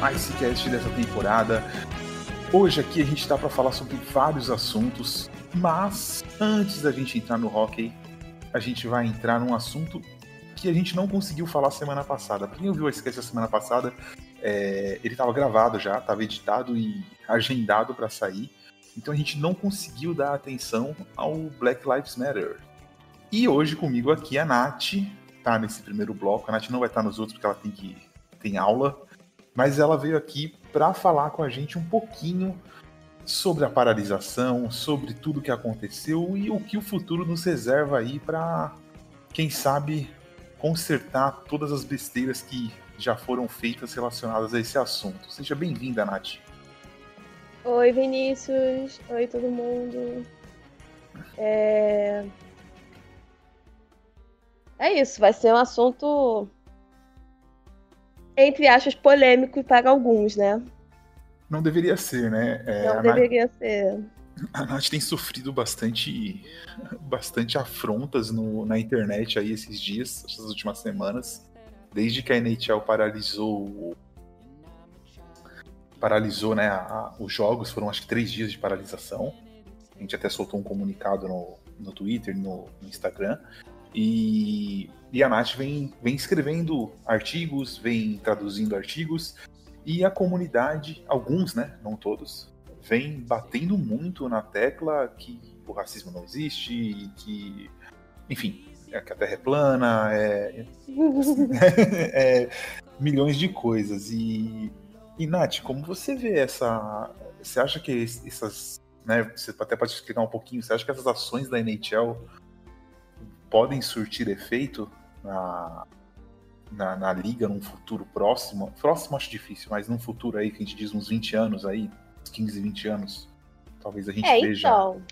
Icecast dessa temporada. Hoje aqui a gente está para falar sobre vários assuntos, mas antes da gente entrar no hockey, a gente vai entrar num assunto que a gente não conseguiu falar semana passada. Quem ouviu o Icecast a semana passada, é, ele estava gravado já, estava editado e agendado para sair, então a gente não conseguiu dar atenção ao Black Lives Matter. E hoje comigo aqui a Nath, tá nesse primeiro bloco. A Nath não vai estar nos outros porque ela tem que tem aula, mas ela veio aqui para falar com a gente um pouquinho sobre a paralisação, sobre tudo que aconteceu e o que o futuro nos reserva aí para quem sabe consertar todas as besteiras que já foram feitas relacionadas a esse assunto. Seja bem-vinda, Nath. Oi, Vinícius. Oi, todo mundo. É... É isso, vai ser um assunto, entre aspas, polêmico para alguns, né? Não deveria ser, né? É, Não deveria Nath, ser. A Nath tem sofrido bastante, bastante afrontas no, na internet aí esses dias, essas últimas semanas, desde que a NHL paralisou paralisou né, a, a, os jogos, foram acho que três dias de paralisação. A gente até soltou um comunicado no, no Twitter, no, no Instagram, e, e a Nath vem, vem escrevendo artigos, vem traduzindo artigos, e a comunidade, alguns, né, não todos, vem batendo muito na tecla que o racismo não existe, que, enfim, é, que a Terra é plana, é, é, é, milhões de coisas. E, e, Nath, como você vê essa. Você acha que essas. Né, você até pode explicar um pouquinho, você acha que essas ações da NHL podem surtir efeito na, na, na, liga num futuro próximo. Próximo acho difícil, mas num futuro aí que a gente diz uns 20 anos aí, 15, 20 anos, talvez a gente é, veja. Então,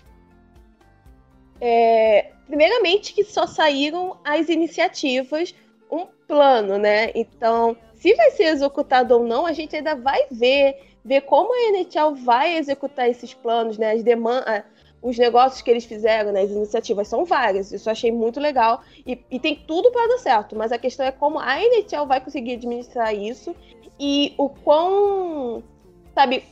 é, primeiramente que só saíram as iniciativas, um plano, né? Então, se vai ser executado ou não, a gente ainda vai ver, ver como a NHL vai executar esses planos, né? As demandas os negócios que eles fizeram, né, as iniciativas são várias. Isso eu achei muito legal e, e tem tudo para dar certo. Mas a questão é como a NHL vai conseguir administrar isso e o quão, sabe,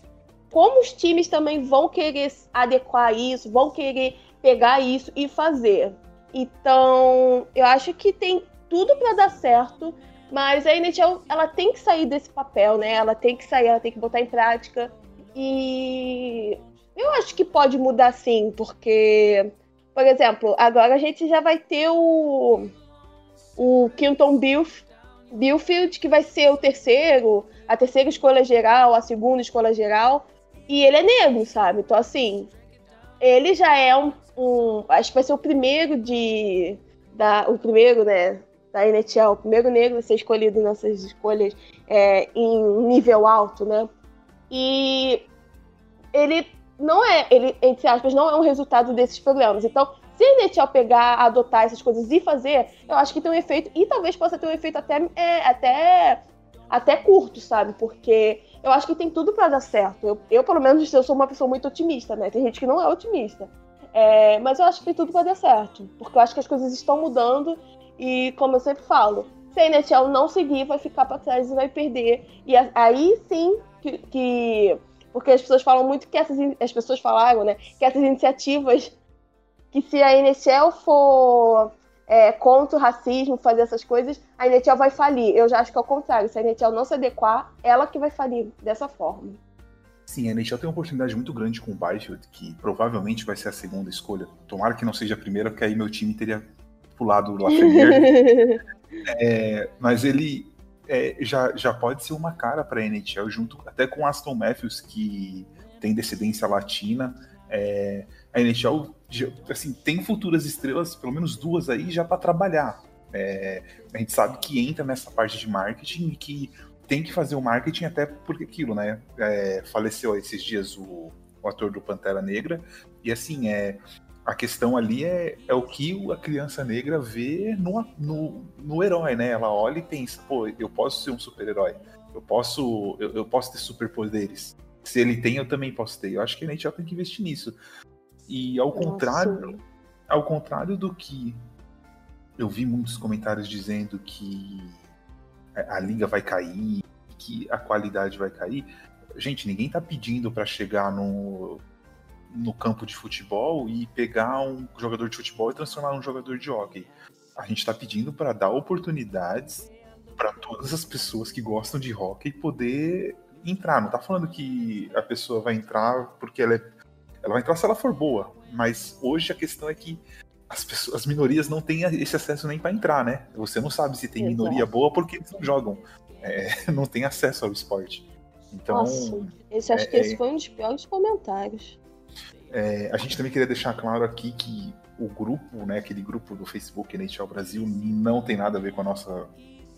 como os times também vão querer adequar isso, vão querer pegar isso e fazer. Então, eu acho que tem tudo para dar certo, mas a NHL ela tem que sair desse papel, né? Ela tem que sair, ela tem que botar em prática. E eu acho que pode mudar sim, porque, por exemplo, agora a gente já vai ter o, o Quinton Bilf, Bilfield, que vai ser o terceiro, a terceira escolha geral, a segunda escolha geral, e ele é negro, sabe? Então, assim, ele já é um, um acho que vai ser o primeiro de, da, o primeiro, né, da NHL, o primeiro negro a ser escolhido nessas escolhas é, em nível alto, né? E ele não é, ele, entre aspas, não é um resultado desses programas. Então, se a NHL pegar, adotar essas coisas e fazer, eu acho que tem um efeito, e talvez possa ter um efeito até, é, até, até curto, sabe? Porque eu acho que tem tudo para dar certo. Eu, eu, pelo menos, eu sou uma pessoa muito otimista, né? Tem gente que não é otimista. É, mas eu acho que tem tudo para dar certo. Porque eu acho que as coisas estão mudando e, como eu sempre falo, se a NHL não seguir, vai ficar para trás e vai perder. E aí sim que, que porque as pessoas falam muito que essas as pessoas falaram, né, que essas iniciativas que se a NHL for é, contra o racismo, fazer essas coisas, a NHL vai falir. Eu já acho que é o contrário. Se a NHL não se adequar, ela que vai falir dessa forma. Sim, a NHL tem uma oportunidade muito grande com o Byfield, que provavelmente vai ser a segunda escolha. Tomara que não seja a primeira, porque aí meu time teria pulado lá primeiro. é, mas ele, é, já, já pode ser uma cara para a NHL, junto até com Aston Matthews, que tem descendência latina. É, a NHL assim, tem futuras estrelas, pelo menos duas aí, já para trabalhar. É, a gente sabe que entra nessa parte de marketing e que tem que fazer o marketing até porque aquilo, né? É, faleceu esses dias o, o ator do Pantera Negra, e assim, é, a questão ali é, é o que a criança negra vê no, no, no herói, né? Ela olha e pensa, pô, eu posso ser um super-herói, eu posso, eu, eu, posso ter superpoderes. Se ele tem, eu também posso ter. Eu acho que a gente já tem que investir nisso. E ao Nossa. contrário, ao contrário do que eu vi muitos comentários dizendo que a liga vai cair, que a qualidade vai cair. Gente, ninguém tá pedindo para chegar no, no campo de futebol e pegar um jogador de futebol e transformar num jogador de hockey. A gente está pedindo para dar oportunidades para todas as pessoas que gostam de hockey poder entrar. Não tá falando que a pessoa vai entrar porque ela é. Ela vai entrar se ela for boa. Mas hoje a questão é que as, pessoas, as minorias não têm esse acesso nem para entrar, né? Você não sabe se tem Exato. minoria boa porque eles não jogam. É, não tem acesso ao esporte. Então, Nossa, esse, acho é, que esse é foi um dos piores comentários. É, a gente também queria deixar claro aqui que o grupo, né, aquele grupo do Facebook NHL Brasil, não tem nada a ver com a nossa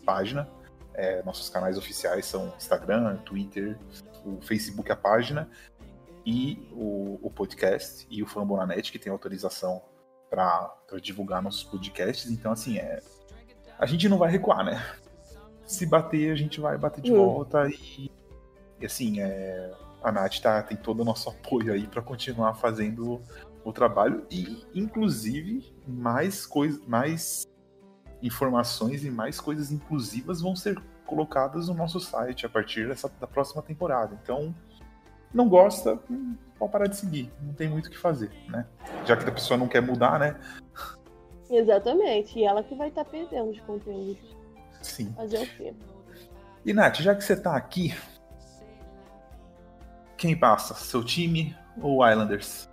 página. É, nossos canais oficiais são Instagram, Twitter, o Facebook, a página, e o, o podcast, e o Fambonanet, que tem autorização para divulgar nossos podcasts. Então, assim, é, a gente não vai recuar, né? Se bater, a gente vai bater de uhum. volta e, e assim, é, a Nath tá, tem todo o nosso apoio aí para continuar fazendo o trabalho e, inclusive, mais coisas, mais informações e mais coisas inclusivas vão ser colocadas no nosso site a partir dessa, da próxima temporada. Então, não gosta, pode parar de seguir. Não tem muito o que fazer, né? Já que a pessoa não quer mudar, né? Exatamente. E ela que vai estar tá perdendo os conteúdos. Sim. Fazer o quê? E Nath, já que você está aqui, quem passa? Seu time ou Islanders?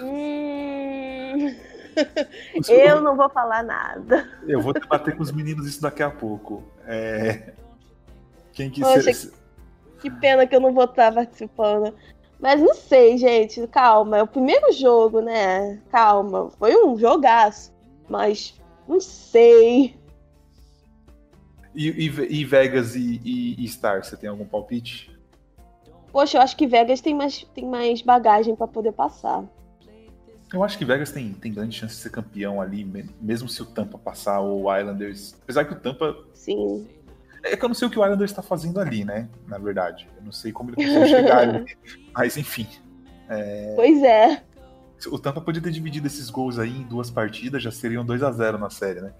Hum... eu não vou falar nada. Eu vou debater com os meninos isso daqui a pouco. É... Quem que Poxa, ser... que pena que eu não vou estar participando. Mas não sei, gente. Calma. É o primeiro jogo, né? Calma. Foi um jogaço. Mas não sei. E, e, e Vegas e, e, e Star, você tem algum palpite? Poxa, eu acho que Vegas tem mais, tem mais bagagem para poder passar. Eu acho que Vegas tem, tem grande chance de ser campeão ali, mesmo se o Tampa passar ou o Islanders. Apesar que o Tampa. Sim. É que eu não sei o que o Islanders está fazendo ali, né? Na verdade. Eu não sei como ele conseguiu chegar ali. Mas enfim. É... Pois é. O Tampa podia ter dividido esses gols aí em duas partidas, já seriam 2 a 0 na série, né?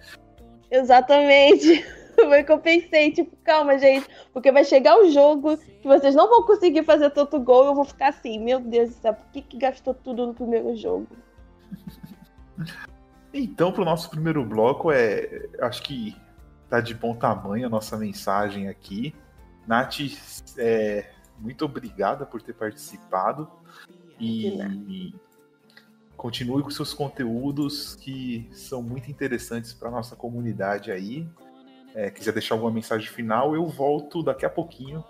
Exatamente. Foi o que eu pensei, tipo, calma, gente, porque vai chegar o um jogo que vocês não vão conseguir fazer tanto gol, eu vou ficar assim, meu Deus do céu, por que, que gastou tudo no primeiro jogo? Então, pro nosso primeiro bloco, é, acho que tá de bom tamanho a nossa mensagem aqui. Nath, é, muito obrigada por ter participado e continue com seus conteúdos que são muito interessantes para nossa comunidade aí é, quiser deixar alguma mensagem final, eu volto daqui a pouquinho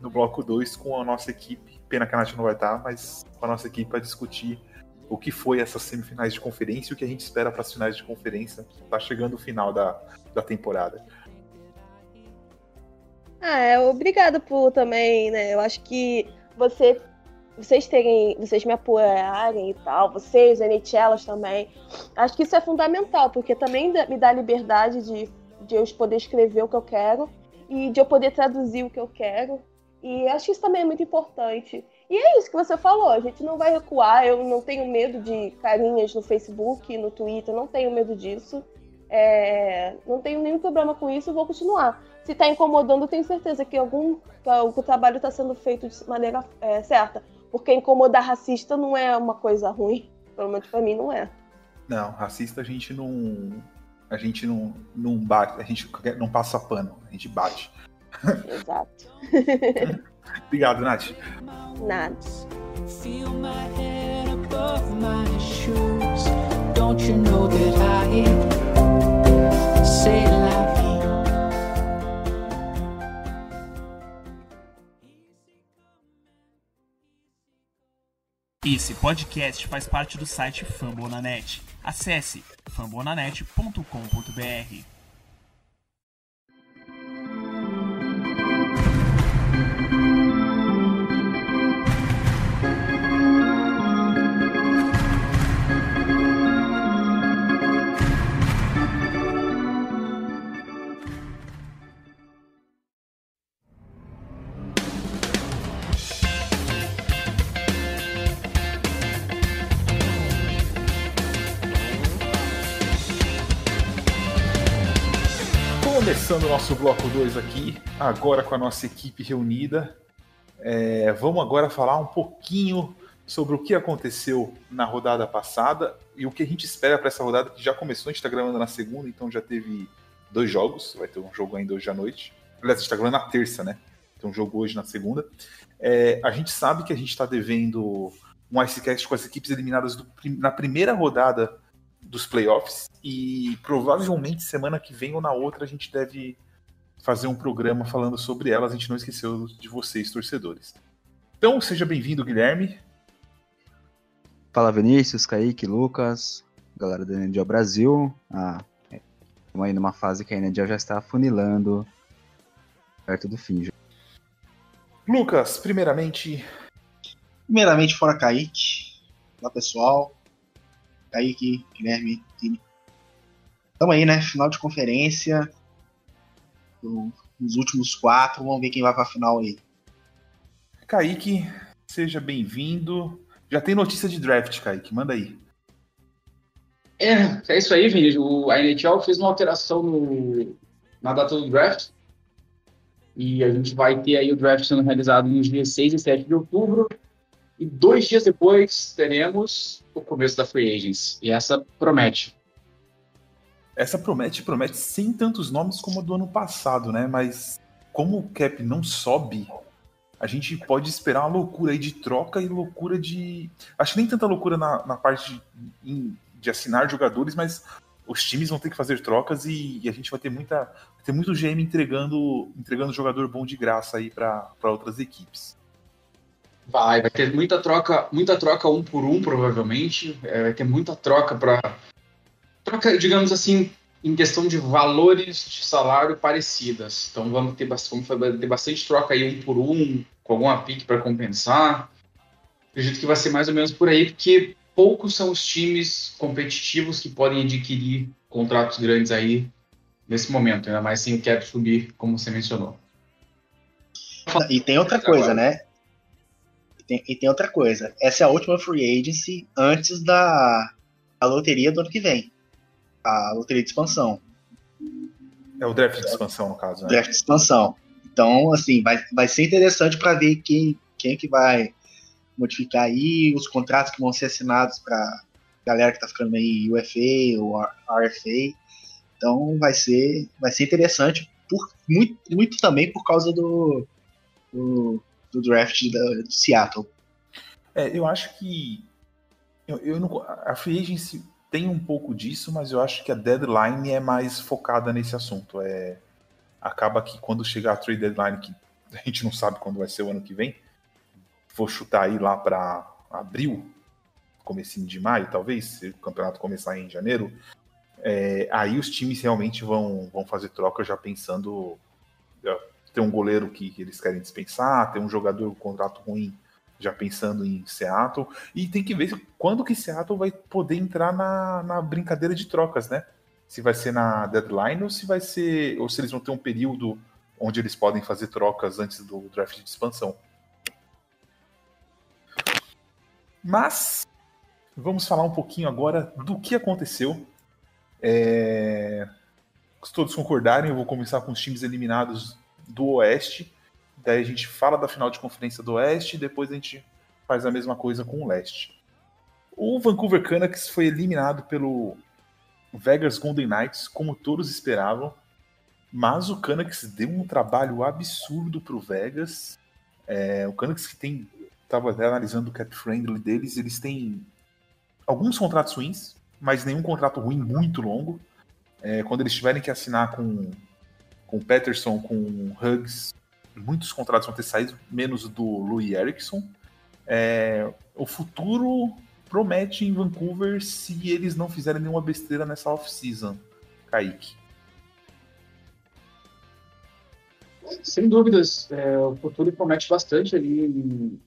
no bloco 2 com a nossa equipe. Pena que a Nath não vai estar, mas com a nossa equipe para discutir o que foi essas semifinais de conferência e o que a gente espera para as finais de conferência. Tá chegando o final da, da temporada. Ah, é, obrigada por também, né? Eu acho que você vocês terem, vocês me apoiarem e tal, vocês, NHLs também. Acho que isso é fundamental, porque também me dá liberdade de de eu poder escrever o que eu quero e de eu poder traduzir o que eu quero. E acho que isso também é muito importante. E é isso que você falou, a gente não vai recuar, eu não tenho medo de carinhas no Facebook, no Twitter, não tenho medo disso. É, não tenho nenhum problema com isso, vou continuar. Se está incomodando, tenho certeza que algum que o trabalho está sendo feito de maneira é, certa. Porque incomodar racista não é uma coisa ruim. Pelo menos para mim não é. Não, racista a gente não, a gente não, não bate, a gente não passa pano, a gente bate. Exato. Obrigado, Nath. Nada. Feel my head above my shoes. Don't you know that I say la Esse podcast faz parte do site Fambonanet. Acesse fambonanet.com.br. nosso bloco 2 aqui, agora com a nossa equipe reunida. É, vamos agora falar um pouquinho sobre o que aconteceu na rodada passada e o que a gente espera para essa rodada que já começou. A gente está gravando na segunda, então já teve dois jogos. Vai ter um jogo ainda hoje à noite. Aliás, a gente está gravando na terça, né? Tem um jogo hoje na segunda. É, a gente sabe que a gente está devendo um Icecast com as equipes eliminadas do, na primeira rodada dos playoffs e provavelmente semana que vem ou na outra a gente deve fazer um programa falando sobre elas. A gente não esqueceu de vocês, torcedores. Então, seja bem-vindo, Guilherme. Fala Vinícius, Kaique, Lucas, galera do NDL Brasil. Ah, estamos aí numa fase que a NDL já está afunilando perto do fim. Já. Lucas, primeiramente. Primeiramente, fora Kaique. Olá, pessoal. Kaique, Guilherme, time. Tamo aí, né? Final de conferência. Os últimos quatro. Vamos ver quem vai pra final aí. Kaique, seja bem-vindo. Já tem notícia de draft, Kaique. Manda aí. É, é isso aí, Vinícius. O, a NHL fez uma alteração no, na data do draft. E a gente vai ter aí o draft sendo realizado nos dias 6 e 7 de outubro. E dois dias depois teremos o começo da Free Agents. E essa promete. Essa promete, promete sem tantos nomes como a do ano passado, né? Mas como o cap não sobe, a gente pode esperar uma loucura aí de troca e loucura de. Acho que nem tanta loucura na, na parte de, de assinar jogadores, mas os times vão ter que fazer trocas e, e a gente vai ter muita. Ter muito GM entregando, entregando jogador bom de graça aí para outras equipes. Vai, vai ter muita troca, muita troca um por um, provavelmente. É, vai ter muita troca para troca, digamos assim, em questão de valores de salário parecidas. Então vamos ter, vamos ter bastante troca aí um por um, com alguma pique para compensar. Acredito que vai ser mais ou menos por aí, porque poucos são os times competitivos que podem adquirir contratos grandes aí nesse momento, ainda mais sem o cap subir, como você mencionou. E tem outra coisa, né? Tem, e tem outra coisa. Essa é a última free agency antes da a loteria do ano que vem. A loteria de expansão. É o draft de expansão, no caso, né? Draft de expansão. Então, assim, vai, vai ser interessante para ver quem, quem que vai modificar aí, os contratos que vão ser assinados para galera que tá ficando aí UFA ou RFA. Então vai ser, vai ser interessante por, muito, muito também por causa do, do, do draft da, do Seattle. É, eu acho que eu, eu não, a free agency tem um pouco disso, mas eu acho que a deadline é mais focada nesse assunto. É, acaba que quando chegar a trade deadline, que a gente não sabe quando vai ser o ano que vem, vou chutar aí lá para abril, comecinho de maio, talvez, se o campeonato começar em janeiro, é, aí os times realmente vão, vão fazer troca já pensando ter um goleiro que eles querem dispensar, ter um jogador com contrato ruim já pensando em Seattle, e tem que ver quando que Seattle vai poder entrar na, na brincadeira de trocas, né? Se vai ser na deadline ou se vai ser, ou se eles vão ter um período onde eles podem fazer trocas antes do draft de expansão. Mas vamos falar um pouquinho agora do que aconteceu. É... Se todos concordarem, eu vou começar com os times eliminados do Oeste. Daí a gente fala da final de conferência do Oeste e depois a gente faz a mesma coisa com o Leste. O Vancouver Canucks foi eliminado pelo Vegas Golden Knights, como todos esperavam. Mas o Canucks deu um trabalho absurdo para o Vegas. É, o Canucks que tem estava até analisando o cap friendly deles, eles têm alguns contratos ruins, mas nenhum contrato ruim muito longo. É, quando eles tiverem que assinar com, com o Peterson, com o Huggs, muitos contratos vão ter saído, menos do Louis Erickson. É, o futuro promete em Vancouver se eles não fizerem nenhuma besteira nessa off-season, Kaique. Sem dúvidas, é, o futuro promete bastante ali em,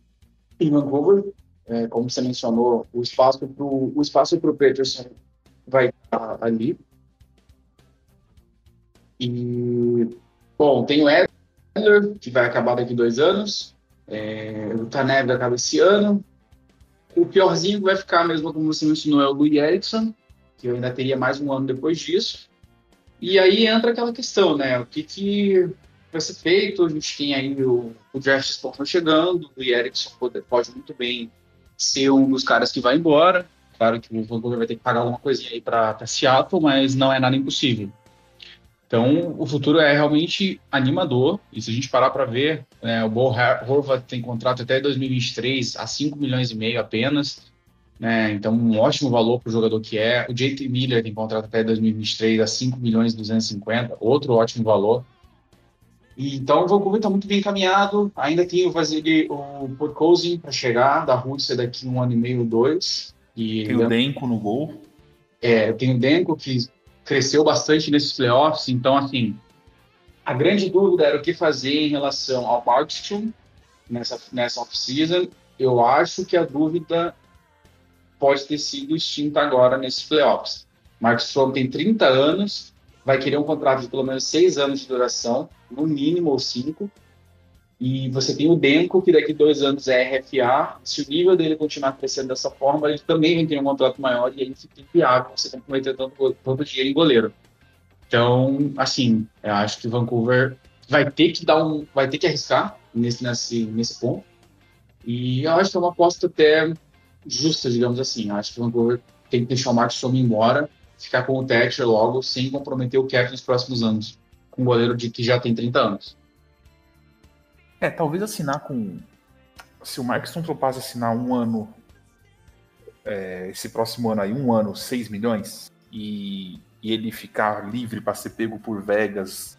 em Vancouver. É, como você mencionou, o espaço para o espaço para o Peterson vai estar ali. E bom, tem o Que vai acabar daqui dois anos. É, o Tanev acaba esse ano. O piorzinho vai ficar mesmo, como você mencionou, é o Louis Erickson, que eu ainda teria mais um ano depois disso. E aí entra aquela questão, né? O que, que vai ser feito? A gente tem aí o, o draft spot chegando, o Erickson pode, pode muito bem ser um dos caras que vai embora. Claro que o Vancouver vai ter que pagar alguma coisinha aí para Seattle, mas não é nada impossível. Então, o futuro é realmente animador. E se a gente parar para ver, né, o Bo Horvath tem contrato até 2023 a 5 milhões e meio apenas. Né, então, um ótimo valor para o jogador que é. O JT Miller tem contrato até 2023 a 5 milhões e 250, outro ótimo valor. E, então, o Vancouver está muito bem encaminhado. Ainda tem o Vasily, o Podkozin para chegar da Rússia daqui um ano e meio, dois. E Tem o Denko no gol. é, tem o Denko que cresceu bastante nesses playoffs, então assim, a grande dúvida era o que fazer em relação ao Markstrom nessa, nessa off-season. Eu acho que a dúvida pode ter sido extinta agora nesses playoffs. Markstrom tem 30 anos, vai querer um contrato de pelo menos 6 anos de duração, no mínimo ou 5. E você tem o Denko, que daqui dois anos é RFA. Se o nível dele continuar crescendo dessa forma, ele também ter um contrato maior e aí fica inviável você comprometer tanto, tanto dinheiro em goleiro. Então, assim, eu acho que Vancouver vai ter que dar um, vai ter que arriscar nesse, nesse, nesse ponto. E eu acho que é uma aposta até justa, digamos assim. Eu acho que Vancouver tem que deixar o Marcos Somme embora, ficar com o Thatcher logo, sem comprometer o cap nos próximos anos, com um goleiro de que já tem 30 anos. É, talvez assinar com. Se o Marcos Tropaz assinar um ano, é, esse próximo ano aí, um ano, 6 milhões, e, e ele ficar livre para ser pego por Vegas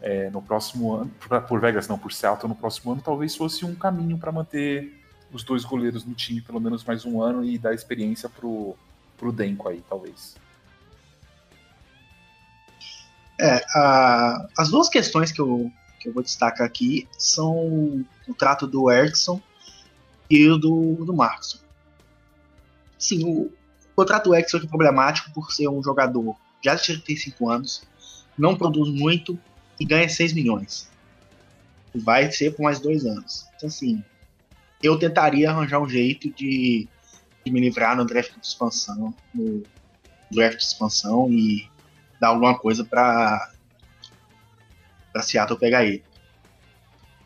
é, no próximo ano, por, por Vegas não, por Seattle no próximo ano, talvez fosse um caminho para manter os dois goleiros no time pelo menos mais um ano e dar experiência pro, pro Denko aí, talvez. É, a- as duas questões que eu, que eu vou destacar aqui são o trato do Erickson e o do, do Markson. Sim, o, o contrato do Erickson é problemático por ser um jogador já de 35 anos, não produz muito e ganha 6 milhões. Vai ser por mais dois anos. Então, assim, eu tentaria arranjar um jeito de, de me livrar no draft de expansão, no draft de expansão e dar alguma coisa para para Seattle pegar ele.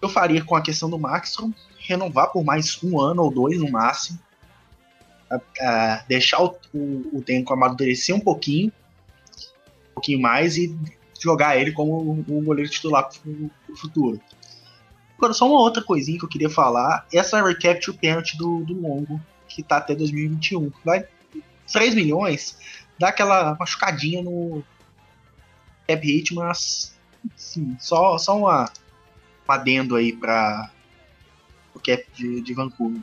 Eu faria com a questão do Maxson, renovar por mais um ano ou dois no máximo, a- a deixar o, o, o Denko amadurecer um pouquinho, um pouquinho mais e jogar ele como um, goleiro titular pro futuro. Agora, só uma outra coisinha que eu queria falar, essa recapture penalty do, do Longo, que tá até 2021. Vai 3 milhões, dá aquela machucadinha no cap hit, mas sim, só, só uma, um adendo aí para o cap de, de Vancouver.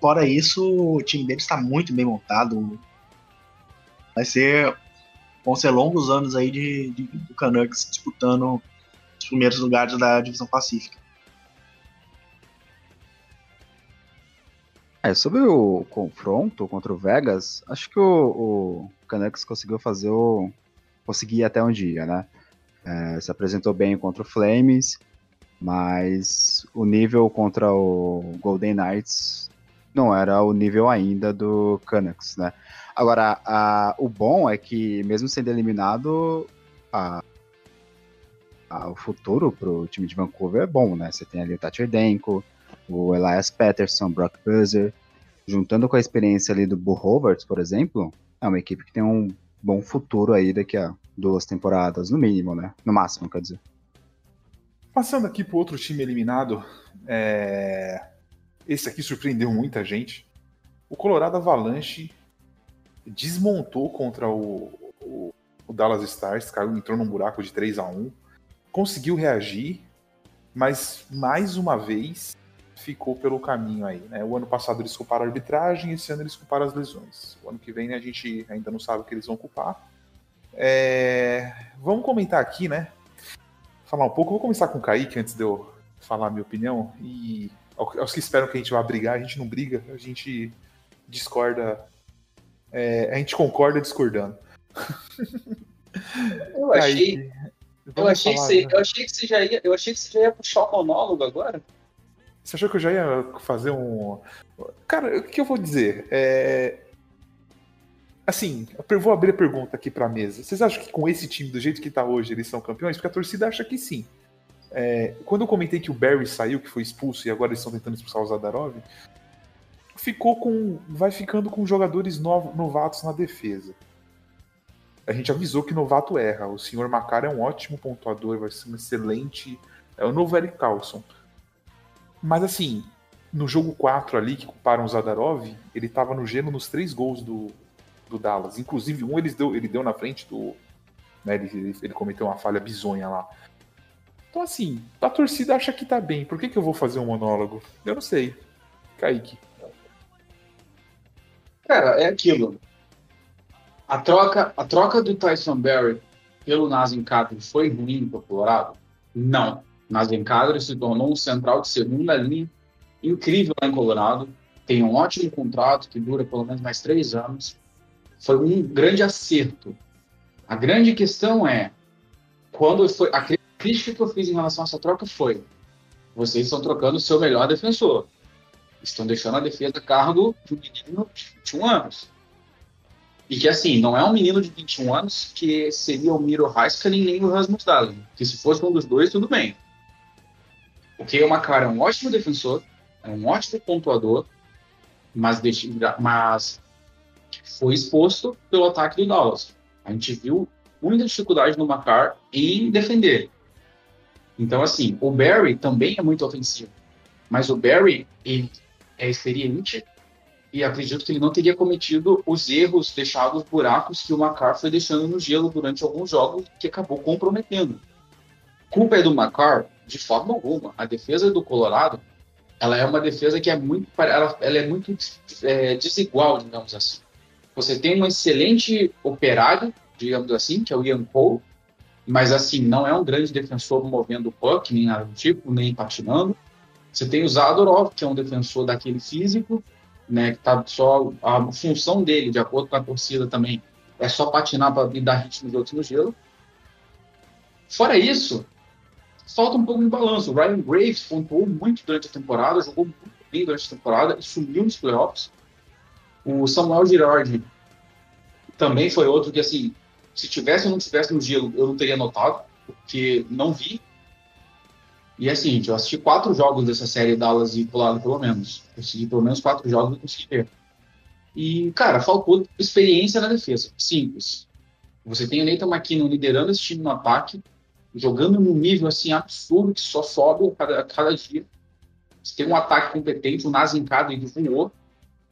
Fora isso, o time deles está muito bem montado. Vai ser. Vão ser longos anos aí de, de, do Canucks disputando os primeiros lugares da divisão pacífica. É, sobre o confronto contra o Vegas, acho que o, o Canucks conseguiu fazer o. conseguir ir até um dia, né? É, se apresentou bem contra o Flames, mas o nível contra o Golden Knights não era o nível ainda do Canucks, né? Agora, a- o bom é que, mesmo sendo eliminado, a- a- o futuro pro time de Vancouver é bom, né? Você tem ali o Thatcher Denko, o Elias Patterson, Brock Buzzer, juntando com a experiência ali do Bull Roberts, por exemplo, é uma equipe que tem um bom futuro aí daqui a duas temporadas, no mínimo, né? No máximo, quer dizer. Passando aqui para outro time eliminado, é, esse aqui surpreendeu muita gente. O Colorado Avalanche desmontou contra o, o- o Dallas Stars, caiu, entrou num buraco de 3 a 1 conseguiu reagir, mas mais uma vez ficou pelo caminho aí. Né? O ano passado eles culparam a arbitragem, esse ano eles culparam as lesões. O ano que vem a gente ainda não sabe o que eles vão culpar. É, Vamos comentar aqui, né? falar um pouco. Vou começar com o Kaique antes de eu falar a minha opinião. E ao- aos que esperam que a gente vá brigar, a gente não briga, a gente discorda. é, a gente concorda discordando. Eu achei, Kaique, eu achei, que falar, você, né? eu achei que você já ia, eu achei que você já ia puxar o monólogo agora. Você achou que eu já ia fazer um. Cara, o que eu vou dizer? É... Assim, eu vou abrir a pergunta aqui pra mesa. Vocês acham que com esse time, do jeito que tá hoje, eles são campeões? Porque a torcida acha que sim. É, quando eu comentei que o Barry saiu, que foi expulso, e agora eles estão tentando expulsar o Zadarov, ficou com. vai ficando com jogadores novatos na defesa. A gente avisou que novato erra. O senhor Macar é um ótimo pontuador, vai ser um excelente. É o novo Eric Carlson. Mas assim, no jogo 4 ali, que culparam o Zadarov, ele tava no gelo nos três gols do, do Dallas. Inclusive, um ele deu, ele deu na frente do. Né, ele, ele- cometeu uma falha bizonha lá. Então, assim, a torcida acha que tá bem. Por que, que eu vou fazer um monólogo? Eu não sei. Kaique. Cara, é aquilo. A troca, a troca do Tyson Berry pelo Nazem Kadri foi ruim para Colorado? Não. Nazem Kadri se tornou um central de segunda linha incrível lá em Colorado. Tem um ótimo contrato que dura pelo menos mais três anos. Foi um grande acerto. A grande questão é quando foi a crítica que eu fiz em relação a essa troca foi: vocês estão trocando o seu melhor defensor estão deixando a defesa a cargo de um menino de 21 anos. E que, assim, não é um menino de 21 anos que seria o Miro Heiskanen nem o Rasmus Dahlin. Que se fosse um dos dois, tudo bem. O Keio Makar é um ótimo defensor, é um ótimo pontuador, mas, deixa- mas foi exposto pelo ataque do Dallas. A gente viu muita dificuldade no Makar em defender. Então, assim, o Barry também é muito ofensivo. Mas o Barry, ele é experiente e acredito que ele não teria cometido os erros, deixado os buracos que o Macar foi deixando no gelo durante alguns jogos, que acabou comprometendo. Culpa é do Macar? De forma alguma. A defesa do Colorado, ela é uma defesa que é muito, ela, ela é muito é, desigual, digamos assim. Você tem um excelente operário, digamos assim, que é o Ian Cole, mas assim, não é um grande defensor movendo o puck, nem nada do tipo, nem patinando. Você tem o Zadorov, que é um defensor daquele físico, né, que tá só a função dele, de acordo com a torcida também, é só patinar para dar ritmo de outros no gelo. Fora isso, falta um pouco de balanço. O Ryan Graves pontuou muito durante a temporada, jogou muito bem durante a temporada e sumiu nos playoffs. O Samuel Girardi também foi outro que, assim, se tivesse ou não tivesse no gelo, eu não teria notado, porque não vi. E é assim, eu assisti quatro jogos dessa série Dallas e Colorado, pelo menos. Consegui pelo menos quatro jogos e consegui ver. E, cara, faltou experiência na defesa. Simples. Você tem o Nathan McKinnon liderando esse time no ataque, jogando num nível assim absurdo que só sobe a cada, a cada dia. Você tem um ataque competente, o Nazem Kadri voou,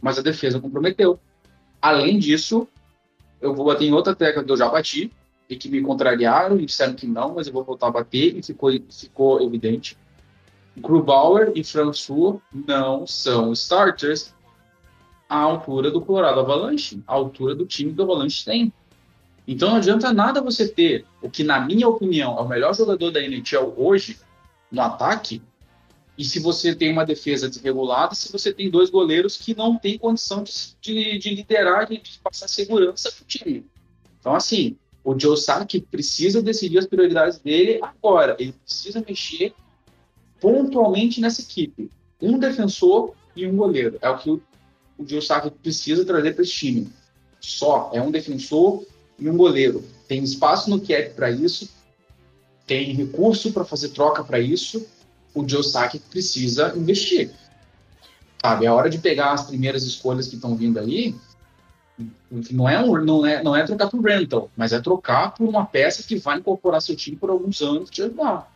mas a defesa comprometeu. Além disso, eu vou bater em outra tecla que eu já bati, e que me contrariaram e disseram que não, mas eu vou voltar a bater, e ficou, ficou evidente. Grubauer e François não são starters à altura do Colorado Avalanche, à altura do time que o Avalanche tem. Então não adianta nada você ter o que, na minha opinião, é o melhor jogador da NHL hoje no ataque, e se você tem uma defesa desregulada, se você tem dois goleiros que não têm condição de, de, de liderar e de passar segurança para o time. Então, assim, o Joe precisa decidir as prioridades dele agora. Ele precisa mexer pontualmente nessa equipe. Um defensor e um goleiro. É o que o, o Joe precisa trazer para esse time. Só. É um defensor e um goleiro. Tem espaço no cap para isso. Tem recurso para fazer troca para isso. O Joe Sakic precisa investir. Sabe? É hora de pegar as primeiras escolhas que estão vindo aí não é, um, não, é, não é trocar por rental, mas é trocar por uma peça que vai incorporar seu time por alguns anos te ajudar.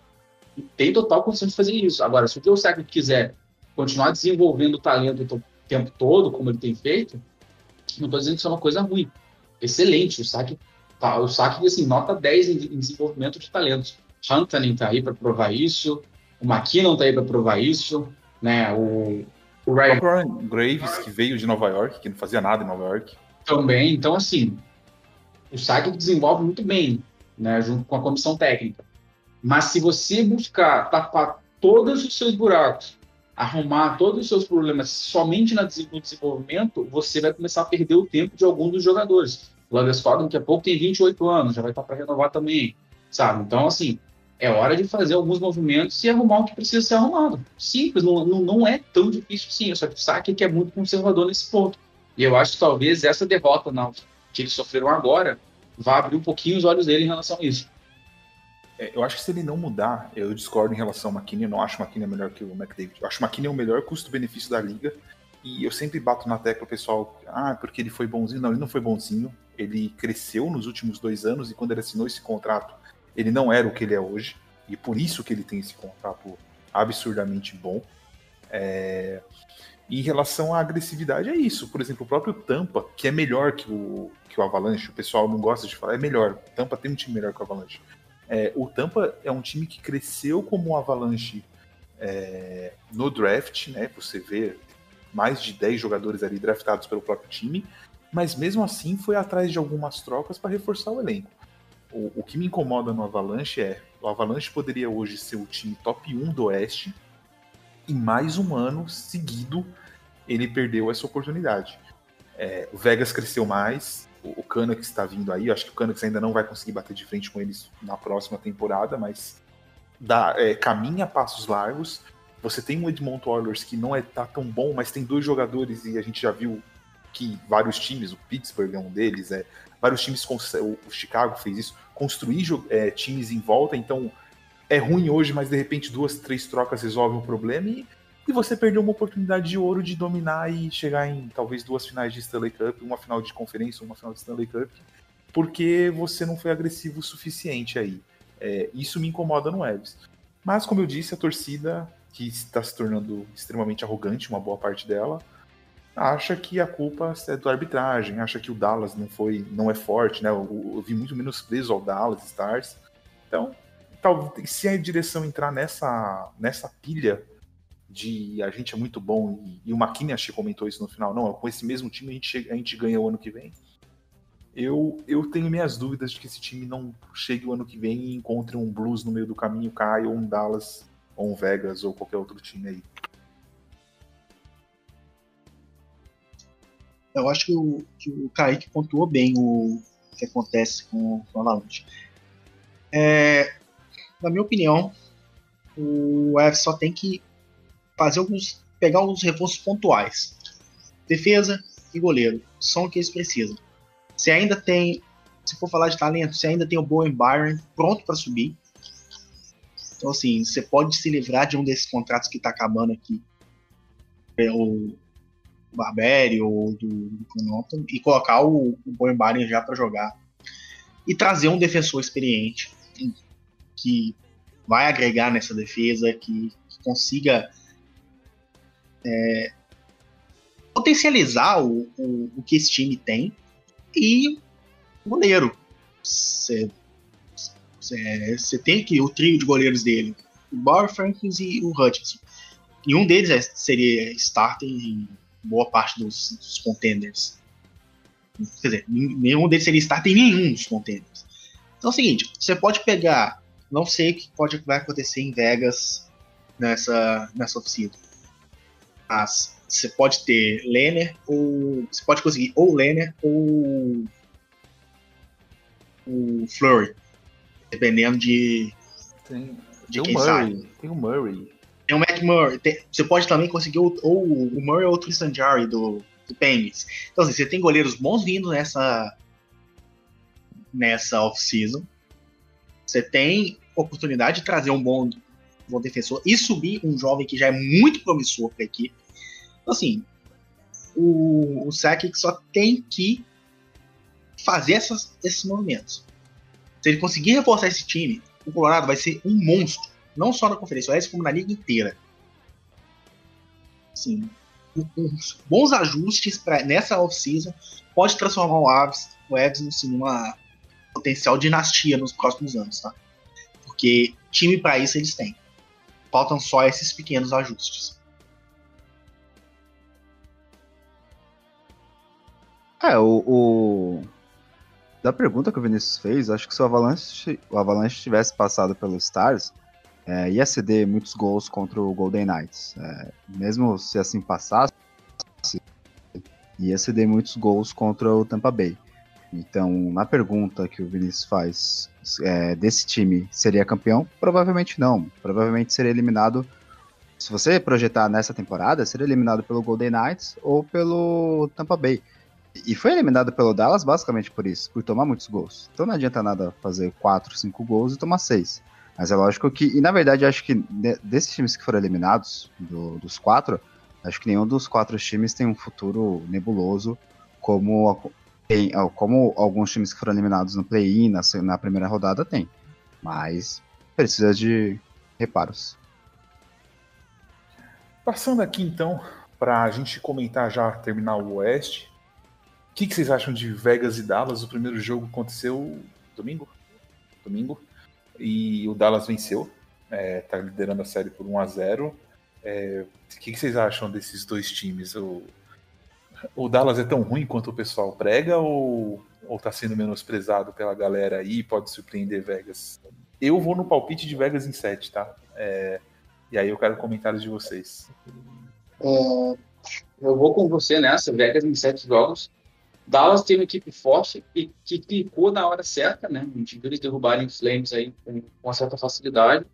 E tem total condição de fazer isso. Agora, se o Joe Sakic quiser continuar desenvolvendo o talento o tempo todo, como ele tem feito, não estou dizendo que isso é uma coisa ruim. Excelente. O Sakic, tá, o Sakic assim, nota 10 em, em desenvolvimento de talentos. Huntanen está aí para provar isso, o McKinnon está aí para provar isso, né? o, o O Ryan Ryan Graves, que veio de Nova York, que não fazia nada em Nova York. também. Então, assim, o Sakic desenvolve muito bem, né, junto com a comissão técnica. Mas se você buscar tapar todos os seus buracos, arrumar todos os seus problemas somente no desenvolvimento, você vai começar a perder o tempo de alguns dos jogadores. O Landeskog, daqui a pouco, tem 28 anos, já vai estar para renovar também, sabe? Então, assim, é hora de fazer alguns movimentos e arrumar o que precisa ser arrumado. Simples, não, não, é tão difícil assim. Só que o Sakic é muito conservador nesse ponto. E eu acho que talvez essa derrota que eles sofreram agora vai abrir um pouquinho os olhos dele em relação a isso. É, eu acho que se ele não mudar, eu discordo em relação ao McKinney. Eu não acho o McKinney melhor que o McDavid. Eu acho o McKinney o melhor custo-benefício da liga. E eu sempre bato na tecla, pessoal, ah, porque ele foi bonzinho. Não, ele não foi bonzinho. Ele cresceu nos últimos dois anos e quando ele assinou esse contrato, ele não era o que ele é hoje. E por isso que ele tem esse contrato absurdamente bom. É... Em relação à agressividade, é isso. Por exemplo, o próprio Tampa, que é melhor que o, que o Avalanche, o pessoal não gosta de falar, é melhor. O Tampa tem um time melhor que o Avalanche. É, o Tampa é um time que cresceu como o Avalanche é, no draft, né? Você vê mais de 10 jogadores ali draftados pelo próprio time, mas mesmo assim foi atrás de algumas trocas para reforçar o elenco. O, o, que me incomoda no Avalanche é o Avalanche poderia hoje ser o time top 1 do Oeste e mais um ano seguido ele perdeu essa oportunidade. É, o Vegas cresceu mais, o, o Canucks está vindo aí, acho que o Canucks ainda não vai conseguir bater de frente com eles na próxima temporada, mas dá, é, caminha passos largos. Você tem um Edmonton Oilers que não é tá tão bom, mas tem dois jogadores e a gente já viu que vários times, o Pittsburgh é um deles, é, vários times, o Chicago fez isso, construir é, times em volta, então é ruim hoje, mas de repente duas, três trocas resolvem o problema e, e você perdeu uma oportunidade de ouro de dominar e chegar em talvez duas finais de Stanley Cup, uma final de conferência, uma final de Stanley Cup, porque você não foi agressivo o suficiente aí. É, isso me incomoda no Evs. Mas, como eu disse, a torcida, que está se tornando extremamente arrogante, uma boa parte dela, acha que a culpa é da arbitragem, acha que o Dallas não foi, não é forte, né? Eu, eu vi muito menos preso ao Dallas Stars. Então, talvez se a direção entrar nessa nessa pilha de a gente é muito bom e, e o que comentou isso no final, não, com esse mesmo time a gente, a gente ganha o ano que vem. Eu, eu tenho minhas dúvidas de que esse time não chegue o ano que vem e encontre um Blues no meio do caminho, caia ou um Dallas ou um Vegas ou qualquer outro time aí. Eu acho que o, que o Kaique pontuou bem o que acontece com, com o Avalanche. É, na minha opinião, o F só tem que fazer alguns. pegar alguns reforços pontuais. Defesa e goleiro. São o que eles precisam. Se ainda tem. Se for falar de talento, se ainda tem o Bowen Byron pronto para subir. Então, assim, você pode se livrar de um desses contratos que está acabando aqui. É, o Barberi ou do, do e colocar o, o Bowen Byron já para jogar. E trazer um defensor experiente que vai agregar nessa defesa, que, que consiga é, potencializar o, o, o, que esse time tem. E o goleiro. Você tem que o trio de goleiros dele, o Bauer, Frankins e o Hutchinson. E um deles é, seria starter em boa parte dos, dos contenders. Quer dizer, nenhum deles seria starter em nenhum dos contenders. Então é o seguinte, você pode pegar não sei o que pode vai acontecer em Vegas nessa, nessa oficina. Mas você pode ter Lenner ou. Você pode conseguir ou Lenner ou o Flurry. Dependendo de. Tem, de tem quem Murray. Sabe. Tem o Murray. Tem o Matt Murray. Tem, você pode também conseguir ou, ou o Murray ou o Tristan Jarry do, do Penguins. Então, assim, você tem goleiros bons vindo nessa. nessa off-season. Você tem oportunidade de trazer um bom, bom defensor e subir um jovem que já é muito promissor para a equipe. Então, assim, o, o Sakic só tem que fazer essas, esses movimentos. Se ele conseguir reforçar esse time, o Colorado vai ser um monstro, não só na Conferência Oeste, como na liga inteira. Uns bons ajustes pra, nessa off-season pode transformar o Aves, o Evans assim, numa potencial dinastia nos próximos anos, tá? Porque time para isso eles têm. Faltam só esses pequenos ajustes. É, o, o, Da pergunta que o Vinícius fez, acho que se o Avalanche, o Avalanche tivesse passado pelos Stars, é, ia ceder muitos gols contra o Golden Knights. É, mesmo se assim passasse, ia ceder muitos gols contra o Tampa Bay. Então, na pergunta que o Vinícius faz é, desse time, seria campeão? Provavelmente não. Provavelmente seria eliminado. Se você projetar nessa temporada, seria eliminado pelo Golden Knights ou pelo Tampa Bay. E foi eliminado pelo Dallas basicamente por isso, por tomar muitos gols. Então não adianta nada fazer 4, 5 gols e tomar 6. Mas é lógico que, e na verdade acho que de- desses times que foram eliminados, do- dos quatro, acho que nenhum dos quatro times tem um futuro nebuloso como, tem, como alguns times que foram eliminados no play-in, na, na primeira rodada, tem. Mas precisa de reparos. Passando aqui então, para a gente comentar já, terminar o Oeste. O que, que vocês acham de Vegas e Dallas? O primeiro jogo aconteceu domingo? Domingo. E o Dallas venceu. É, tá liderando a série por 1 a 0 É, O que, que vocês acham desses dois times? O, o Dallas é tão ruim quanto o pessoal prega ou, ou tá sendo menosprezado pela galera aí pode surpreender Vegas? Eu vou no palpite de Vegas em 7, tá? É, e aí eu quero comentários de vocês. É, eu vou com você nessa, Vegas em sete jogos. Dallas tem uma equipe forte e que clicou na hora certa, né? A gente viu eles derrubarem os Flames aí com, uma certa facilidade.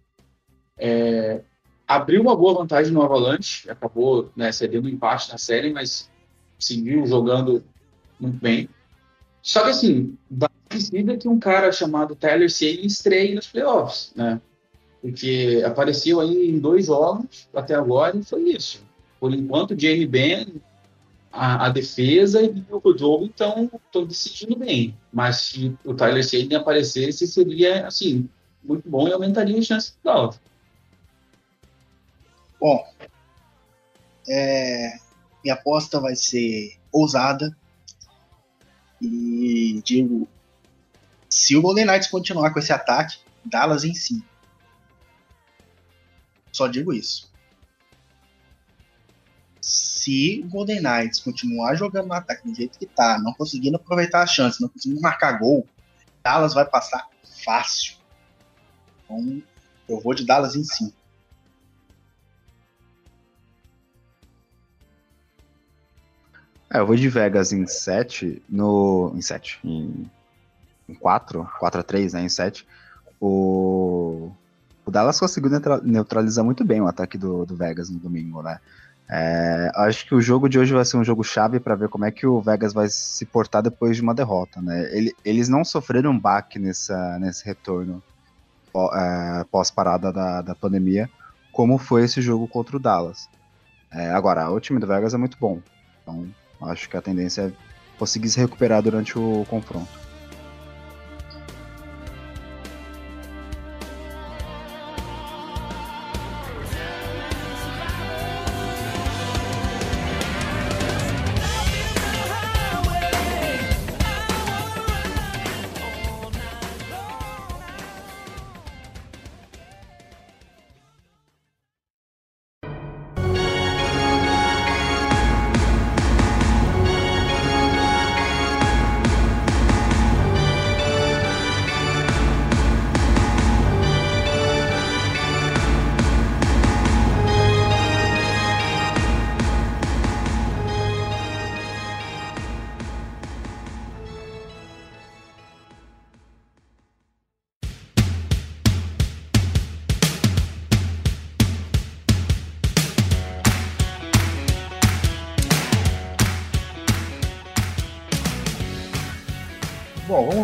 É, abriu uma boa vantagem no Avalanche, acabou né, cedendo um empate na série, mas seguiu jogando muito bem. Só que assim, precisa que um cara chamado Tyler Seguin estreie nos playoffs, né? Porque apareceu aí em dois jogos até agora e foi isso. Por enquanto, Jamie Benn, a, a defesa e o jogo estão decidindo bem. Mas se o Tyler Seguin aparecesse, seria assim muito bom e aumentaria a chance de Dallas. Bom, é, minha aposta vai ser ousada. E digo, se o Golden Knights continuar com esse ataque, Dallas em 5. Só digo isso. Se o Golden Knights continuar jogando no ataque do jeito que tá, não conseguindo aproveitar a chance, não conseguindo marcar gol, Dallas vai passar fácil. Então, eu vou de Dallas em 5. É, eu vou de Vegas em 7, no. Em 7. Em, em 4, 4 a 3, né? Em 7. O, o Dallas conseguiu neutra- neutralizar muito bem o ataque do, do Vegas no domingo, né? É, acho que o jogo de hoje vai ser um jogo chave para ver como é que o Vegas vai se portar depois de uma derrota, né? Ele- eles não sofreram um baque nessa, nesse retorno é, pós-parada da, da pandemia, como foi esse jogo contra o Dallas. É, agora, o time do Vegas é muito bom, então Acho que a tendência é conseguir se recuperar durante o confronto.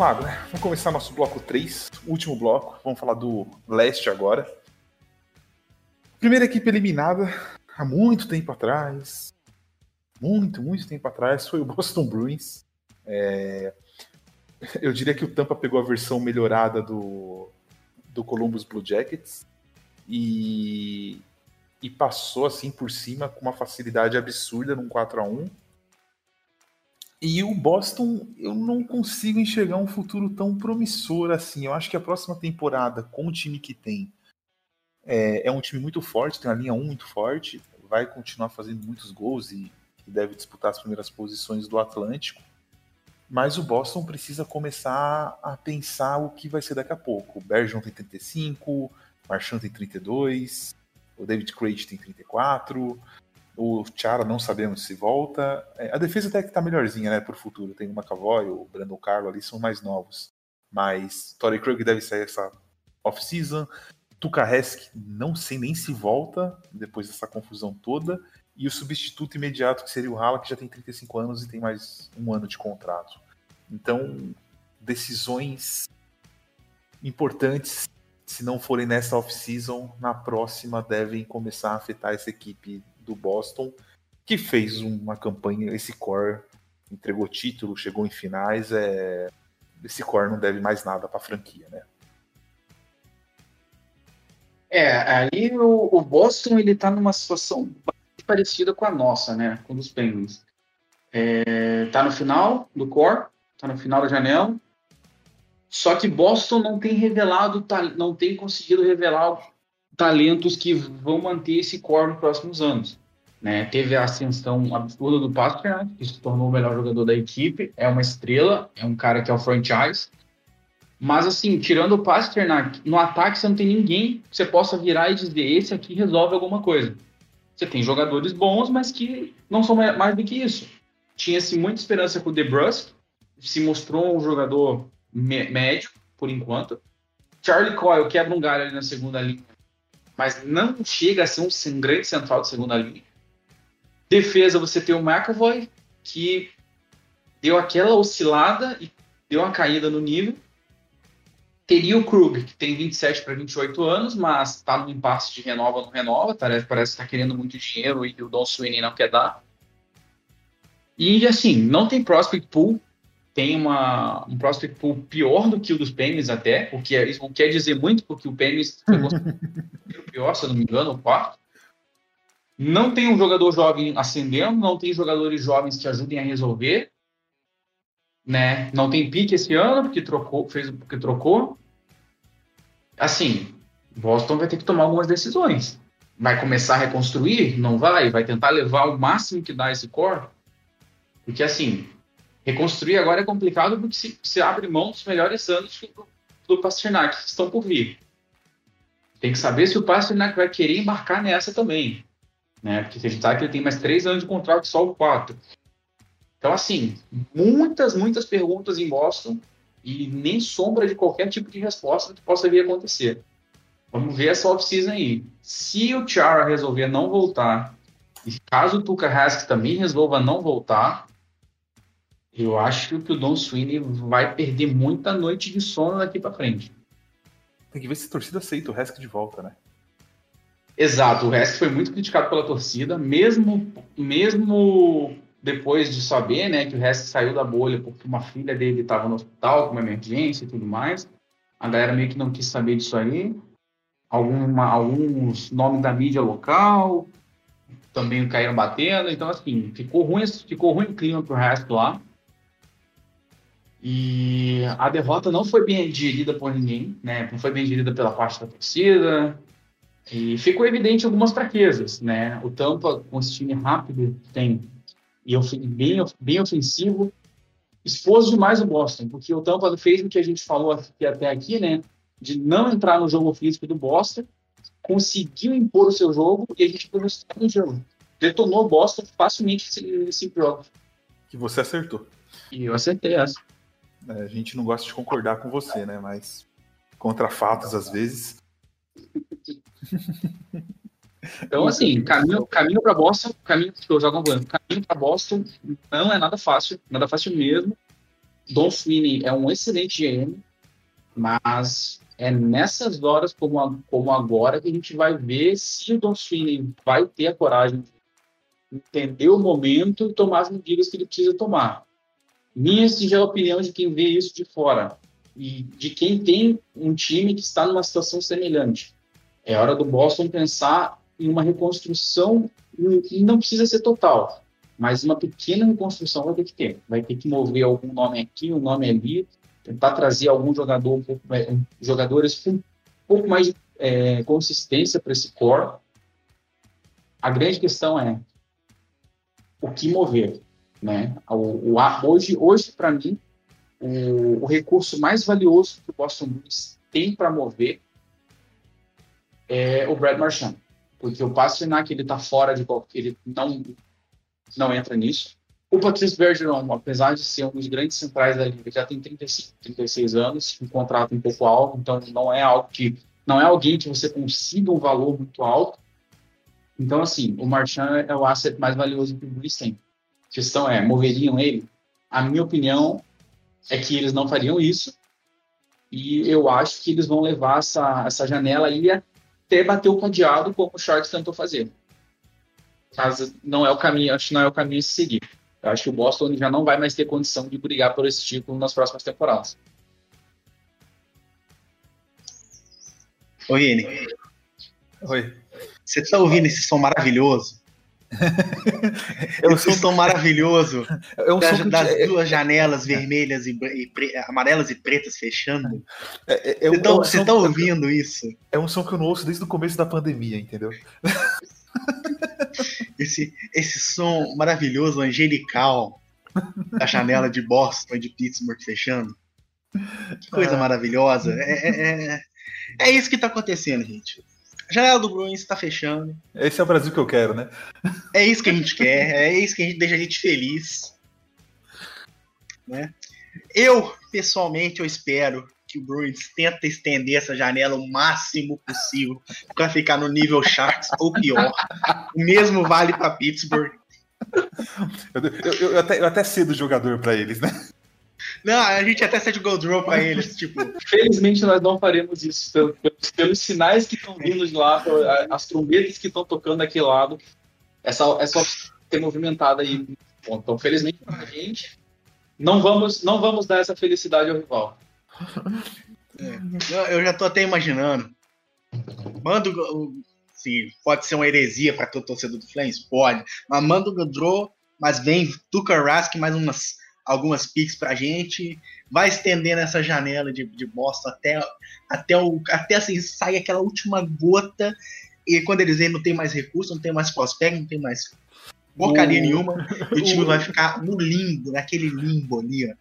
Vamos lá, né? Vamos começar nosso bloco 3, último bloco. Vamos falar do leste agora. Primeira equipe eliminada há muito tempo atrás. Muito, muito tempo atrás foi o Boston Bruins. É, Eu diria que o Tampa pegou a versão melhorada do, do Columbus Blue Jackets e, e passou assim por cima com uma facilidade absurda num 4 a 1 e o Boston, eu não consigo enxergar um futuro tão promissor assim. Eu acho que a próxima temporada, com o time que tem, é, é um time muito forte, tem uma linha 1 muito forte, vai continuar fazendo muitos gols e, e deve disputar as primeiras posições do Atlântico. Mas o Boston precisa começar a pensar o que vai ser daqui a pouco. O Bergeron tem 35, o Marchand tem 32, o David Crate tem 34, o Chara não sabemos se volta. É, a defesa até que tá melhorzinha, né, pro futuro. Tem o McAvoy, o Brandon Carlo ali, são mais novos. Mas Torrey Krug deve sair essa off-season. Tuka não sei nem se volta depois dessa confusão toda. e o substituto imediato, que seria o Hala, que já tem 35 anos e tem mais um ano de contrato. Então, decisões importantes, se não forem nessa off-season, na próxima devem começar a afetar essa equipe do Boston, que fez uma campanha, esse core entregou título, chegou em finais, é... esse core não deve mais nada para a franquia, né? É, aí o, o Boston ele tá numa situação parecida com a nossa, né? Com os Penguins. É, tá no final do core, tá no final da janela. Só que Boston não tem revelado, não tem conseguido revelar talentos que vão manter esse core nos próximos anos. Né? Teve a ascensão absurda do Pasternak, que se tornou o melhor jogador da equipe, é uma estrela, é um cara que é o franchise. Mas assim, tirando o Pasternak, no ataque você não tem ninguém que você possa virar e dizer esse aqui resolve alguma coisa. Você tem jogadores bons, mas que não são mais do que isso. Tinha-se muita esperança com o DeBrusque, se mostrou um jogador médio, por enquanto. Charlie Coyle quebra um galho ali na segunda linha, mas não chega a ser um grande central de segunda linha. Defesa, você tem o McAvoy, que deu aquela oscilada e deu uma caída no nível. Teria o Krug, que tem 27 para 28 anos, mas está no impasse de renova ou não renova, parece que está querendo muito dinheiro e o Don Sweeney não quer dar. E assim, não tem prospect pool, tem uma, um prospect pool pior do que o dos Penguins até, o que, é, isso quer dizer muito, porque o Penguins foi o pior, se eu não me engano, o quarto. Não tem um jogador jovem ascendendo, não tem jogadores jovens que ajudem a resolver. Né? Não tem pique esse ano, porque trocou, fez porque trocou. Assim, Boston vai ter que tomar algumas decisões. Vai começar a reconstruir? Não vai? Vai tentar levar o máximo que dá esse core? Porque assim, reconstruir agora é complicado porque se, se abre mão dos melhores anos do, do Pasternak que estão por vir. Tem que saber se o Pasternak vai querer embarcar nessa também né? Porque gente sabe que ele tem mais três anos de contrato, só o quatro. Então, assim, muitas, muitas perguntas em Boston e nem sombra de qualquer tipo de resposta que possa vir a acontecer. Vamos ver essa off-season aí. Se o Chara resolver não voltar, e caso o Tuca Hask também resolva não voltar, eu acho que o Don Sweeney vai perder muita noite de sono daqui para frente. Tem que ver se a torcida aceita o Hask de volta, né? Exato, o resto foi muito criticado pela torcida, mesmo, mesmo depois de saber né, que o resto saiu da bolha porque uma filha dele estava no hospital com uma emergência e tudo mais. A galera meio que não quis saber disso aí. Alguma, alguns nomes da mídia local também caíram batendo. Então, assim, ficou ruim, ficou ruim o clima pro resto lá. E a derrota não foi bem digerida por ninguém, né? Não foi bem digerida pela parte da torcida, e ficou evidente algumas fraquezas, né? O Tampa, com esse time rápido que tem, e bem, bem ofensivo, expôs demais o Boston, porque o Tampa fez o que a gente falou aqui, até aqui, né? De não entrar no jogo físico do Boston, conseguiu impor o seu jogo e a gente foi no jogo. Detonou o Boston facilmente nesse cinco jogos. Que você acertou. E eu acertei essa. É, a gente não gosta de concordar com você, né? Mas contra fatos, às vezes, então, assim, caminho, caminho para Boston, caminho que eu jogo um caminho para Boston não é nada fácil, nada fácil mesmo. Don Sweeney é um excelente GM, mas é nessas horas como, como agora que a gente vai ver se o Don Sweeney vai ter a coragem de entender o momento e tomar as medidas que ele precisa tomar. Minha singela opinião de quem vê isso de fora e de quem tem um time que está numa situação semelhante. É hora do Boston pensar em uma reconstrução, e não precisa ser total, mas uma pequena reconstrução vai ter que ter. Vai ter que mover algum nome aqui, um nome ali, tentar trazer algum jogador, um pouco jogadores com um pouco mais de é, consistência para esse core. A grande questão é o que mover, né? O, o hoje, hoje para mim, o, o, recurso mais valioso que o Boston Bruins tem para mover é o Brad Marchand. Porque o Pasternak, ele tá fora de qualquer... Ele não, não entra nisso. O Patrice Bergeron, apesar de ser um dos grandes centrais da liga, já tem 35, 36 anos, um contrato um pouco alto, então não é algo que... Não é alguém que você consiga um valor muito alto. Então, assim, o Marchand é o asset mais valioso que o Bruins tem. A questão é, moveriam ele? A minha opinião é que eles não fariam isso. E eu acho que eles vão levar essa, essa janela aí até bater o cadeado, como o Sharks tentou fazer. Mas não é o caminho, acho que não é o caminho a se seguir. Eu acho que o Boston já não vai mais ter condição de brigar por esse título nas próximas temporadas. Ô, Yene, Oi. você tá ouvindo esse som maravilhoso? Eu esse som maravilhoso É um das, som das é- duas janelas vermelhas e, pre- amarelas e pretas fechando. é- é- é um- Você tá, é um você tá ouvindo isso? É um som que eu não ouço desde o começo da pandemia, entendeu? Esse, esse som maravilhoso, angelical, da janela de Boston e de Pittsburgh fechando. Que coisa Ah. maravilhosa. É, é, é- é isso que tá acontecendo, gente. A janela do Bruins tá fechando. Esse é o Brasil que eu quero, né? É isso que a gente quer, é isso que a gente deixa a gente feliz. Né? Eu, pessoalmente, eu espero que o Bruins tenta estender essa janela o máximo possível para ficar no nível Sharks ou pior. O mesmo vale para Pittsburgh. Eu, eu- eu até, eu até cedo jogador pra eles, né? Não, a gente até sete gold draw para eles, tipo, Felizmente nós não faremos isso. Pelo- pelos, pelos sinais que estão vindo de lá, as trombetas que estão tocando daquele lado, essa, essa ter movimentada aí. Bom, Então, felizmente pra gente, não vamos, não vamos dar essa felicidade ao rival. eu, eu já tô até imaginando. Manda o. Sim, pode ser uma heresia para todo torcedor do Flames? Pode. Mas manda o Gaudreau, mas vem Tuka Rask mais umas algumas picks pra gente. Vai estendendo essa janela de, de Boston até, até, o, até assim, sair aquela última gota. E quando eles veem, não tem mais recurso, não tem mais prospect, não tem mais porcaria O- nenhuma. E o time o- vai ficar no limbo, naquele limbo ali, ó.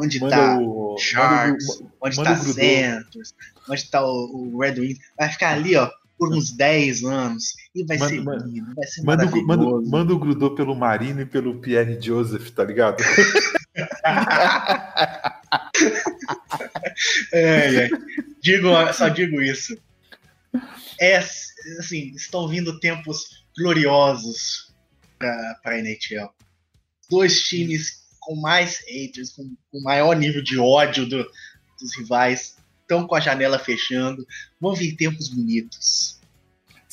Onde Manda tá o- Sharks, manda onde manda tá. Santos, onde tá o, o Red Wings, vai ficar ali, ó, por uns 10 anos. E vai Manda- ser lindo, vai ser Manda, o- manda, maravilhoso. manda o Grudô pelo Marino e pelo Pierre Joseph, tá ligado? É, é. Digo, só digo isso. É, assim, estão vindo tempos gloriosos para a NHL. Dois times com mais haters, com, com maior nível de ódio do- dos rivais, estão com a janela fechando. Vão vir tempos bonitos.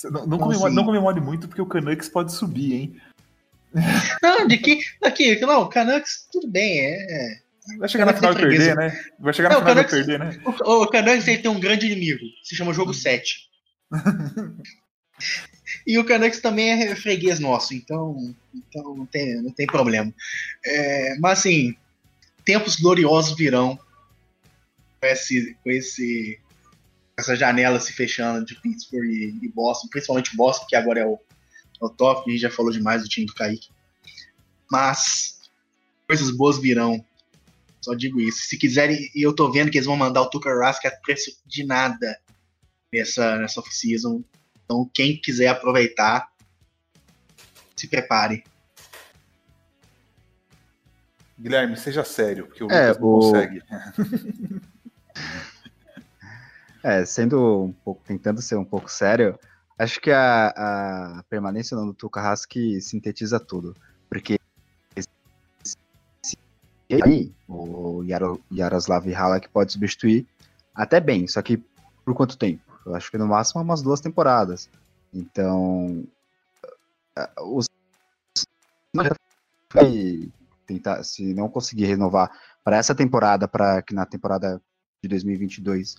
Não, não, Então, comemore, assim- não comemore muito porque o Canucks pode subir, hein? Não, de que, daqui, não, Canucks, tudo bem, é, Vai chegar na final e perder, né? Vai chegar na Não, final e perder, né? O, o Canucks ele tem um grande inimigo, se chama Jogo 7. e o Canucks também é freguês nosso, então, então não, tem, não tem problema. É, mas assim, tempos gloriosos virão com, esse, com esse, essa janela se fechando de Pittsburgh e, e Boston, principalmente Boston, que agora é o, é o top, a gente já falou demais do time do Kaique. Mas coisas boas virão. Só digo isso. Se quiserem, e eu tô vendo que eles vão mandar o Tucker Rask a preço de nada nessa, nessa off-season. Então, quem quiser aproveitar, se prepare. Guilherme, seja sério, porque o É, Lucas não o- consegue. É, sendo um pouco, tentando ser um pouco sério, acho que a, a permanência do Tuca Rask sintetiza tudo. Porque aí o Yaro- Yaroslav Halak pode substituir até bem, só que por quanto tempo? Eu acho que no máximo umas duas temporadas. Então, os tentar, se não conseguir renovar para essa temporada, para que na temporada de 2022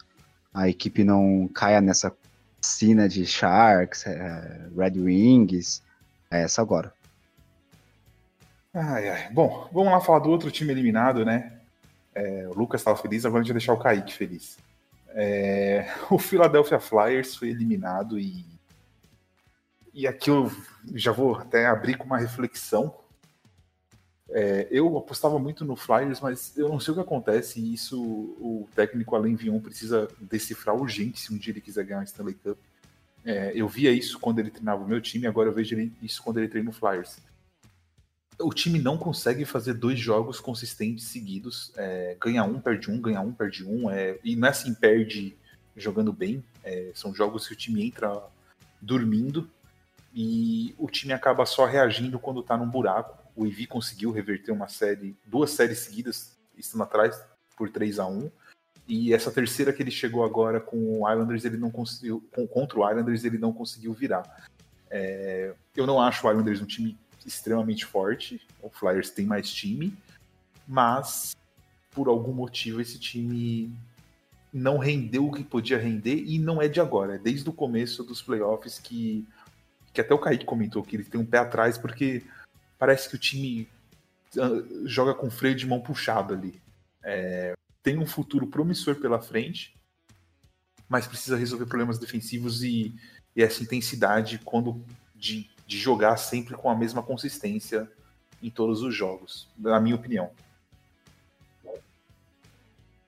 a equipe não caia nessa piscina de Sharks, eh, Red Wings, é essa agora. Ai, ai. Bom, vamos lá falar do outro time eliminado, né? É, o Lucas estava feliz, agora a gente vai deixar o Kaique feliz. É, o Philadelphia Flyers foi eliminado e. E aqui eu já vou até abrir com uma reflexão. É, eu apostava muito no Flyers, mas eu não sei o que acontece e isso o técnico Alain Vion precisa decifrar urgente se um dia ele quiser ganhar o Stanley Cup. É, eu via isso quando ele treinava o meu time, agora eu vejo isso quando ele treina o Flyers o time não consegue fazer dois jogos consistentes seguidos. É, ganha um, perde um, ganha um, perde um. É, e não é assim, perde jogando bem. É, são jogos que o time entra dormindo. e o time acaba só reagindo quando tá num buraco. O Ivi conseguiu reverter uma série, duas séries seguidas, estando atrás por 3 a 1 e essa terceira que ele chegou agora com o Islanders, ele não conseguiu. Contra o Islanders, ele não conseguiu virar. É, eu não acho o Islanders um time extremamente forte. O Flyers tem mais time, mas por algum motivo esse time não rendeu o que podia render e não é de agora, é desde o começo dos playoffs que, que até o Kaique comentou que ele tem um pé atrás porque parece que o time ah, joga com freio de mão puxado ali. É, tem um futuro promissor pela frente, mas precisa resolver problemas defensivos e, e essa intensidade quando de, de jogar sempre com a mesma consistência em todos os jogos, na minha opinião.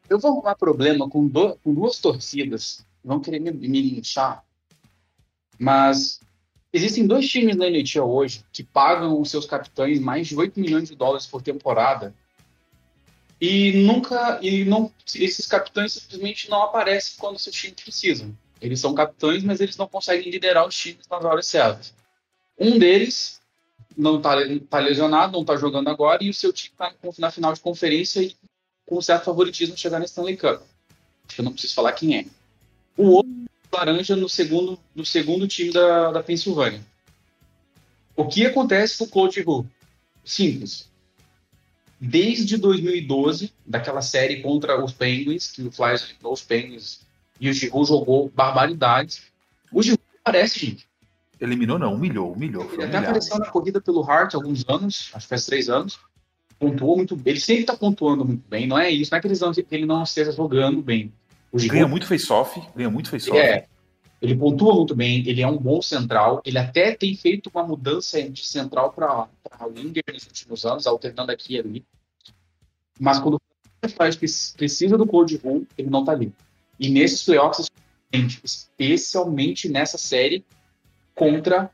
Eu vou arrumar problema com, do, com duas torcidas, vão querer me, me linchar, mas existem dois times na NHL hoje que pagam os seus capitães mais de 8 milhões de dólares por temporada e nunca e não esses capitães simplesmente não aparecem quando seu time precisa. Eles são capitães, mas eles não conseguem liderar os times nas horas certas. Um deles não está tá lesionado, não está jogando agora, e o seu time está na final de conferência e com certo favoritismo chegar na Stanley Cup. Eu não preciso falar quem é. O outro laranja no segundo, no segundo time da, da Pensilvânia. O que acontece com o Coach Hu? Simples. Desde 2012, daquela série contra os Penguins, que o Flyers eliminou os Penguins e o Giroud jogou barbaridades. O Giroud aparece, gente. Eliminou não, humilhou, humilhou. Ele até apareceu na corrida pelo Hart há alguns anos, acho que faz três anos pontuou muito bem. Ele sempre está pontuando muito bem, não é isso, não é que ele não, que ele não esteja jogando bem. Giroud, ganha muito face-off, ganha muito face-off. É, ele pontua muito bem, ele é um bom central, ele até tem feito uma mudança de central para winger nos últimos anos, alternando aqui e ali. Mas quando o faz precisa do Cold Room, ele não está ali. E nesses playoffs, especialmente nessa série contra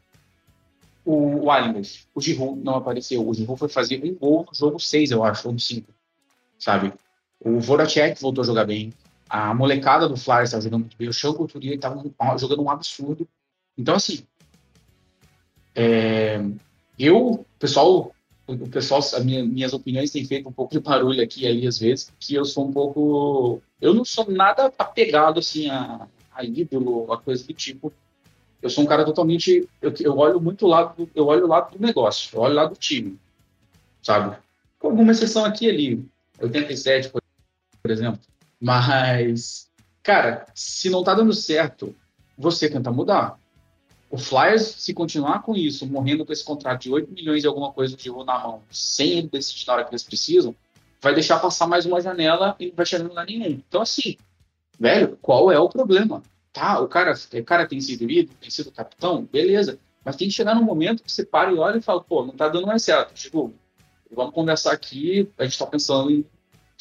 o, o Islanders. O Giroud não apareceu. O Giroud foi fazer um gol no jogo 6, eu acho, ou no 5. Sabe? O Voracek voltou a jogar bem. A molecada do Flyers estava jogando muito bem. O Sean Couturier estava jogando um absurdo. Então, assim, é, eu, pessoal, o pessoal, minha, minhas opiniões têm feito um pouco de barulho aqui ali às vezes, que eu sou um pouco, eu não sou nada apegado assim a, a ídolo, a coisa do tipo eu sou um cara totalmente. Eu, eu olho muito o lado, eu olho o lado do negócio, eu olho o lado do time, sabe? Com alguma exceção aqui e ali, 87, por, por exemplo. Mas, cara, se não tá dando certo, você tenta mudar. O Flyers, se continuar com isso, morrendo com esse contrato de 8 milhões e alguma coisa de na mão, sem decidir na hora que eles precisam, vai deixar passar mais uma janela e não vai chegar em lugar nenhum. Então, assim, velho, qual é o problema? Tá, o cara, o cara tem sido líder, tem sido capitão, beleza. Mas tem que chegar num momento que você para e olha e fala, pô, não tá dando mais certo. Tipo, vamos conversar aqui, a gente tá pensando em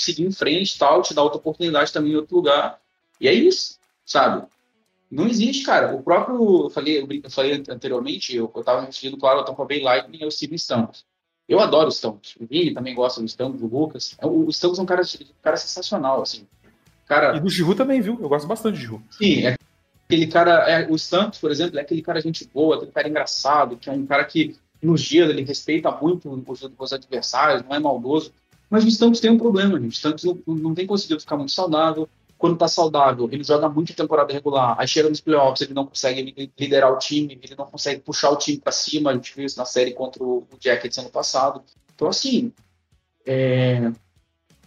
seguir em frente tal, te dar outra oportunidade também em outro lugar. E é isso, sabe? Não existe, cara. O próprio, eu falei, eu falei anteriormente, eu, eu tava referindo, claro, ao Tampa Bay Lightning e ao Steven Stamkos. Eu adoro o Stamkos. O Vini também gosta do Stamkos, do Lucas. O, o Stamkos é um cara, um cara sensacional, assim. Cara, e do Giroud também, viu? Eu gosto bastante de Giroud. Sim, é aquele cara, é, o Santos, por exemplo, é aquele cara gente boa, aquele cara engraçado, que é um cara que nos dias ele respeita muito os, os adversários, não é maldoso. Mas o Santos tem um problema, gente. O Santos não, não tem conseguido ficar muito saudável. Quando tá saudável, ele joga muito temporada regular. Aí chega nos playoffs, ele não consegue liderar o time, ele não consegue puxar o time para cima. A gente viu isso na série contra o Jackets ano passado. Então, assim, é,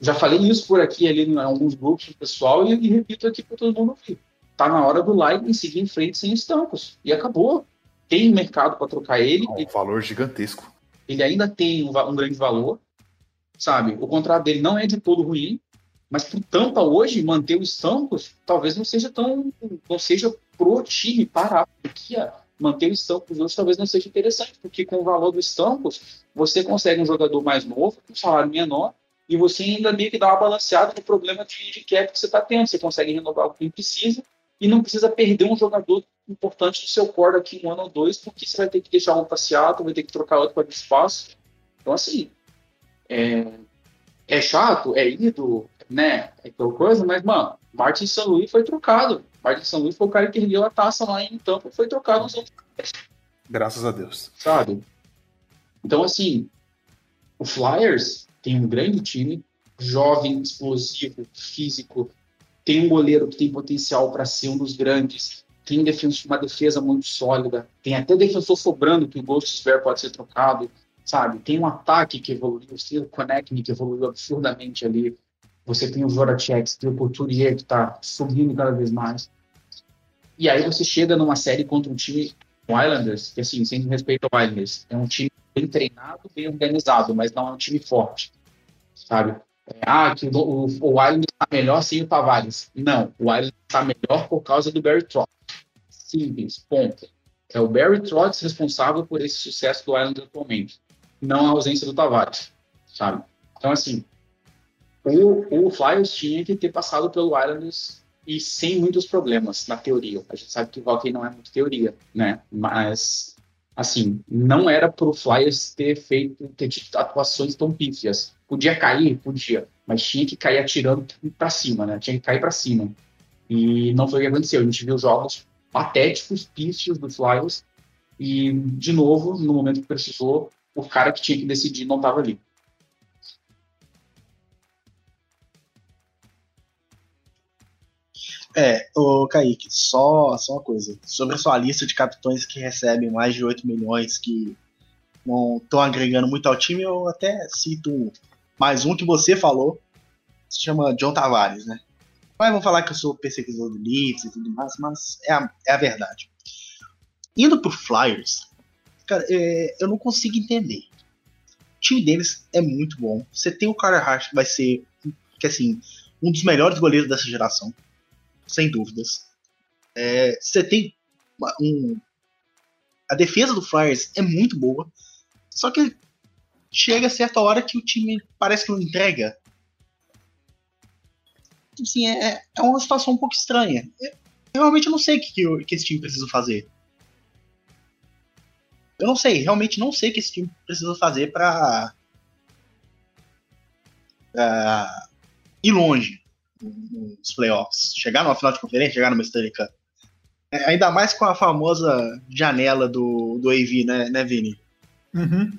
já falei isso por aqui ali em alguns grupos do pessoal e, e repito aqui para todo mundo ouvir. Tá na hora do Lightning seguir em frente sem estancos. E acabou. Tem mercado para trocar ele. Um valor gigantesco. Ele ainda tem um, um, grande valor, sabe? O contrato dele não é de todo ruim, mas pro Tampa hoje manter o Estancos talvez não seja tão não seja pro time parar porque manter o Estancos hoje talvez não seja interessante, porque com o valor do Estancos você consegue um jogador mais novo, com um salário menor e você ainda meio que dá uma balanceada no problema de, de cap que você está tendo. Você consegue renovar o que precisa e não precisa perder um jogador importante do seu core daqui um ano ou dois, porque você vai ter que deixar um passeado, vai ter que trocar outro para espaço. Então, assim, é, é chato, é ido, né? É aquela coisa, mas, mano, Martin San Luís foi trocado. Martin San Luís foi o cara que ergueu a taça lá em Tampa e foi trocado nos outros. Graças a Deus. sabe? Então, assim, o Flyers tem um grande time, jovem, explosivo, físico, tem um goleiro que tem potencial para ser um dos grandes, tem uma defesa muito sólida, tem até defensor sobrando que o Ghost Sphere pode ser trocado, sabe? Tem um ataque que evoluiu, o Konechny que evoluiu absurdamente ali, você tem o Voracek, tem o Couturier que está subindo cada vez mais. E aí você chega numa série contra um time o Islanders, que assim, sem respeito ao Islanders, é um time bem treinado, bem organizado, mas não é um time forte, sabe? É, ah, que o, o, o Islanders está melhor sem o Tavares. Não, o Islanders está melhor por causa do Barry Trotz. Simples, ponto. É o Barry Trotz responsável por esse sucesso do Islanders atualmente, não a ausência do Tavares, sabe? Então, assim, o, o Flyers tinha que ter passado pelo Islanders e sem muitos problemas, na teoria. A gente sabe que o hockey não é muito teoria, né? Mas, assim, não era para o Flyers ter feito, ter tido atuações tão pífias. Podia cair? Podia. Mas tinha que cair atirando para cima, né? Tinha que cair para cima. E não foi o que aconteceu. A gente viu jogos patéticos, pífios do Flyers. E, de novo, no momento que precisou, o cara que tinha que decidir não estava ali. É, ô Kaique, só, só uma coisa. Sobre a sua lista de capitões que recebem mais de 8 milhões, que não estão agregando muito ao time, eu até cito mais um que você falou, se chama John Tavares, né? Mas vão falar que eu sou perseguidor do Leafs e tudo mais, mas é a, é a verdade. Indo pro Flyers, cara, é, eu não consigo entender. O time deles é muito bom. Você tem o Hart, que vai ser, que assim, um dos melhores goleiros dessa geração sem dúvidas. É, você tem um. A defesa do Flyers é muito boa, só que chega a certa hora que o time parece que não entrega. Assim, é, é uma situação um pouco estranha. Eu realmente não sei o que, que, eu- que esse time precisa fazer. Eu não sei, realmente não sei o que esse time precisa fazer pra ir longe nos playoffs. Chegar numa final de conferência, chegar numa Stanley Cup. É, ainda mais com a famosa janela do, do AV, né, né, Vini? Uhum.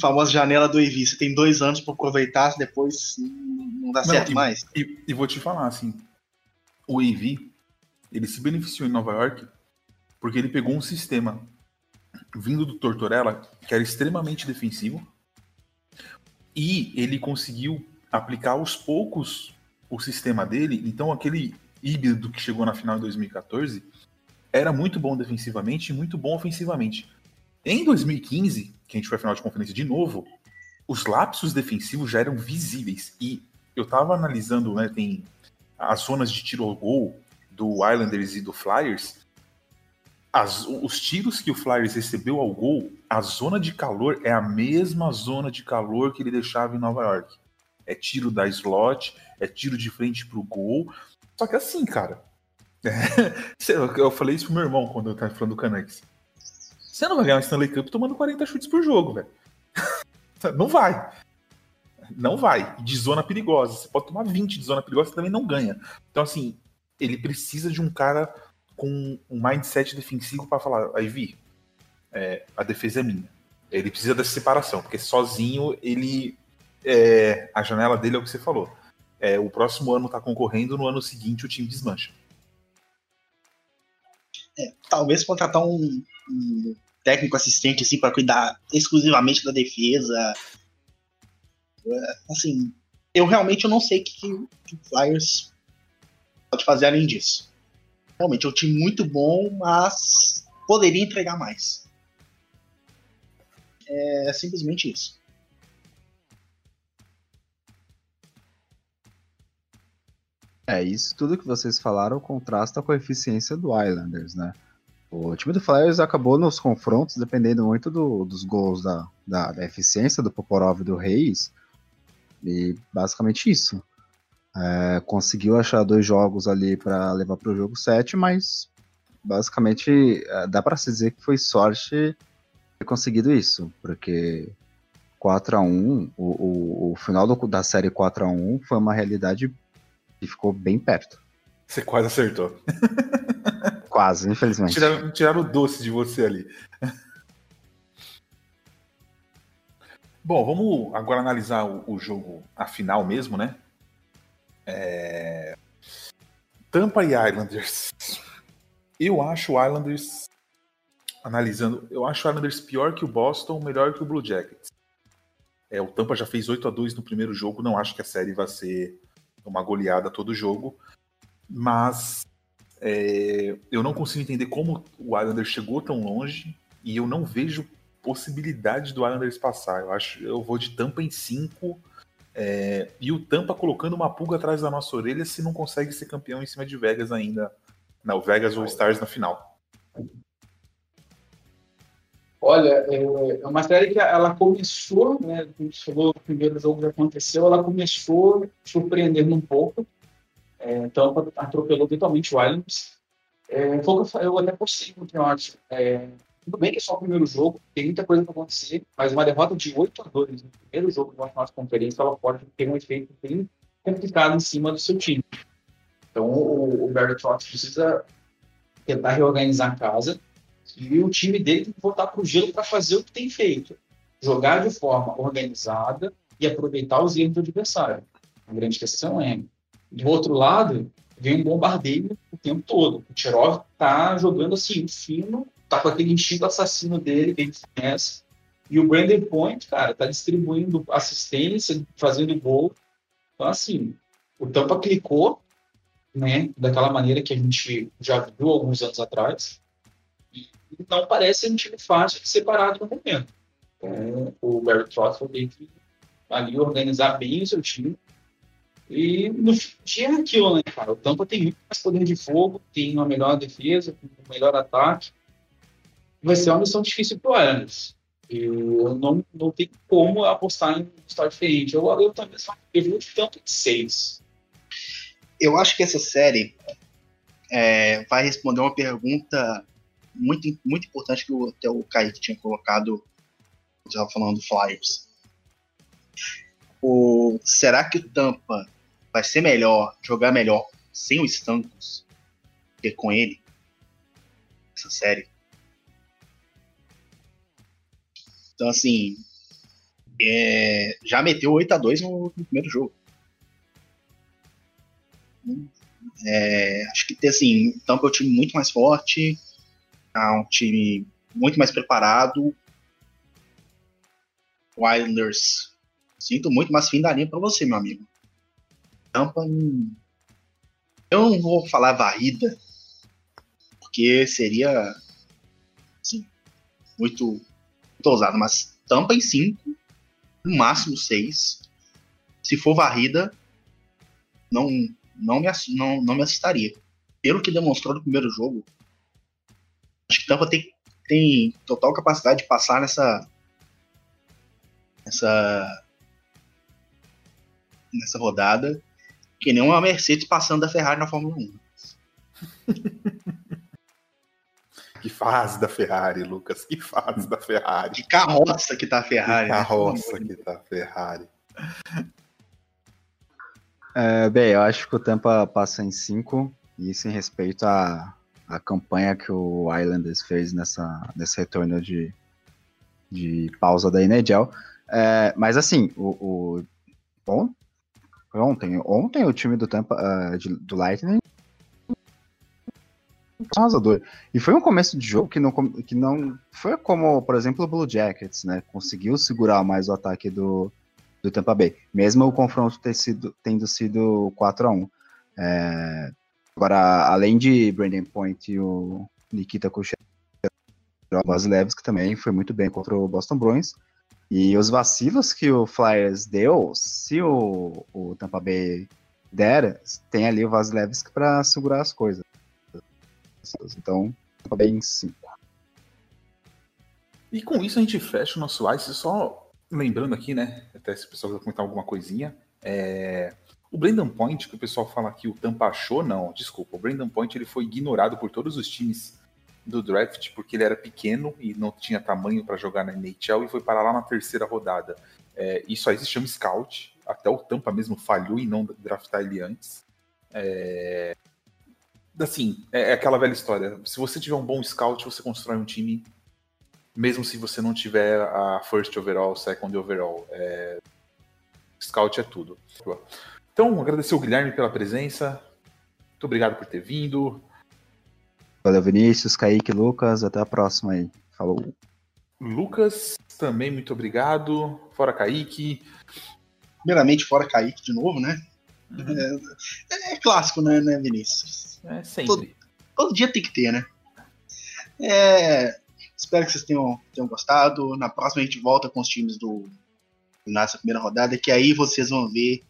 Famosa janela do AV. Você tem dois anos para aproveitar, depois não dá Não, certo e- mais. E, e vou te falar, assim, o AV, ele se beneficiou em Nova York porque ele pegou um sistema vindo do Tortorella que era extremamente defensivo e ele conseguiu aplicar aos poucos o sistema dele. Então, aquele híbrido que chegou na final de 2014 era muito bom defensivamente e muito bom ofensivamente. Em 2015, que a gente foi à final de conferência de novo, os lapsos defensivos já eram visíveis. E eu tava analisando, né, tem as zonas de tiro ao gol do Islanders e do Flyers. As- os tiros que o Flyers recebeu ao gol, a zona de calor é a mesma zona de calor que ele deixava em Nova York. É tiro da slot, é tiro de frente pro gol. Só que assim, cara. eu falei isso pro meu irmão quando eu tava falando do Canucks. Você não vai ganhar um Stanley Cup tomando 40 chutes por jogo, velho. Não vai. Não vai. De zona perigosa. Você pode tomar 20 de zona perigosa, você também não ganha. Então, assim, ele precisa de um cara com um mindset defensivo para falar, Ivy, é, a defesa é minha. Ele precisa dessa separação, porque sozinho ele. é, a janela dele é o que você falou. É, o próximo ano tá concorrendo, no ano seguinte o time desmancha. Talvez contratar um, um técnico assistente assim para cuidar exclusivamente da defesa. É, Assim, eu realmente não sei o que, que o Flyers pode fazer além disso. Realmente é um time muito bom, mas poderia entregar mais. É simplesmente isso. É, isso tudo que vocês falaram contrasta com a eficiência do Islanders, né? O time do Flyers acabou nos confrontos, dependendo muito do- dos gols da, da, da eficiência do Poporov e do Reis. E basicamente isso. É, conseguiu achar dois jogos ali para levar para o jogo 7, mas basicamente é, dá para se dizer que foi sorte ter conseguido isso, porque 4 a 1 o, o, o final do- da série 4 a 1 foi uma realidade e ficou bem perto. Você quase acertou. Quase, infelizmente. Tiraram, tiraram o doce de você ali. Bom, vamos agora analisar o, o jogo, a final mesmo, né? É... Tampa e Islanders. Eu acho o Islanders, analisando, eu acho o Islanders pior que o Boston, melhor que o Blue Jackets. É, o Tampa já fez 8 a 2 no primeiro jogo, não acho que a série vai ser uma goleada todo jogo, mas é, eu não consigo entender como o Islanders chegou tão longe e eu não vejo possibilidade do Islanders passar. Eu acho, eu vou de Tampa em 5 é, e o Tampa colocando uma pulga atrás da nossa orelha se não consegue ser campeão em cima de Vegas ainda, não, Vegas ou Stars na final. Olha, é é uma série que ela começou, né? Gente chegou no primeiro jogo que aconteceu, ela começou surpreendendo um pouco. É, então, atropelou totalmente o Islanders. É, o eu, até postei no Triote. É, tudo bem que é só o primeiro jogo, tem muita coisa para acontecer, mas uma derrota de 8 a 2 no primeiro jogo da nossa conferência, ela pode ter um efeito bem complicado em cima do seu time. Então, o, o Barry Trotz precisa tentar reorganizar a casa e o time dele tem que voltar para o gelo para fazer o que tem feito. Jogar de forma organizada e aproveitar os erros do adversário. A grande questão é, do outro lado, vem um bombardeio o tempo todo. O Tirov tá jogando assim, fino, tá com aquele instinto assassino dele, que a gente conhece. E o Brandon Point, cara, tá distribuindo assistência, fazendo gol. Então, assim, o Tampa clicou, né, daquela maneira que a gente já viu alguns anos atrás. E não parece um time fácil de separar no momento. Então, o Barry Trotz tem que ali organizar bem o seu time. E no dia é aquilo, né, cara? O Tampa tem muito mais poder de fogo, tem uma melhor defesa, um melhor ataque. Vai ser uma missão difícil pro Islanders. Eu não, não tenho como apostar em estar diferente. Eu, eu também só eu vou de seis. Eu acho que essa série é, vai responder uma pergunta muito, muito importante que o, até o Kaique tinha colocado quando estava falando do Flyers. O, será que o Tampa vai ser melhor, jogar melhor sem o Stamkos que com ele? Essa série. Então, assim, é, já meteu 8 a 2 no, no primeiro jogo. É, acho que assim, Tampa é um time muito mais forte, é um time muito mais preparado. O Islanders, sinto muito, mas fim da linha para você, meu amigo. Tampa, eu não vou falar varrida, porque seria assim, muito, muito ousado, mas Tampa em 5, no máximo 6. Se for varrida, não, não, me, não, não me assustaria. Pelo que demonstrou no primeiro jogo, acho que Tampa tem, tem total capacidade de passar nessa. nessa. nessa rodada. Que nem uma Mercedes passando da Ferrari na Fórmula 1. Que fase da Ferrari, Lucas. Que fase da Ferrari. Que carroça que tá a Ferrari. que né? carroça que tá a Ferrari. É, bem, eu acho que o Tampa passa em 5, e isso em respeito à, à campanha que o Islanders fez nessa, nesse retorno de, de pausa da NHL. É, mas assim, o, o bom, ontem, ontem o time do Tampa, ah, de- do Lightning arrasador. E foi um começo de jogo que não, que não foi como, por exemplo, o Blue Jackets, né? Conseguiu segurar mais o ataque do, do Tampa Bay, mesmo o confronto ter sido, tendo sido 4 a 1 É, Agora, além de Brandon Point e o Nikita Kucherov, o Vasilevski também foi muito bem contra o Boston Bruins. E os vacilos que o Flyers deu, se o, o Tampa Bay der, tem ali o Vasilevski para segurar as coisas. Então, Tampa Bay em 5. E com isso a gente fecha o nosso Ice. Só lembrando aqui, né? Até se o pessoal quiser comentar alguma coisinha. é, O Brandon Point, que o pessoal fala que o Tampa achou, não, desculpa. O Brandon Point ele foi ignorado por todos os times do draft porque ele era pequeno e não tinha tamanho para jogar na NHL e foi parar lá na terceira rodada. É, isso aí se chama scout. Até o Tampa mesmo falhou em não draftar ele antes. É, assim, é, é aquela velha história. Se você tiver um bom scout, você constrói um time, mesmo se você não tiver a first overall, second overall. É, scout é tudo. Então, agradecer o Guilherme pela presença. Muito obrigado por ter vindo. Valeu, Vinícius, Kaique, Lucas. Até a próxima aí. Falou. Lucas, também muito obrigado. Fora Kaique. Primeiramente, fora Kaique de novo, né? É, é clássico, né, né, Vinícius? É sempre. Todo, todo dia tem que ter, né? É, espero que vocês tenham, tenham gostado. Na próxima a gente volta com os times do nessa primeira rodada, que aí vocês vão ver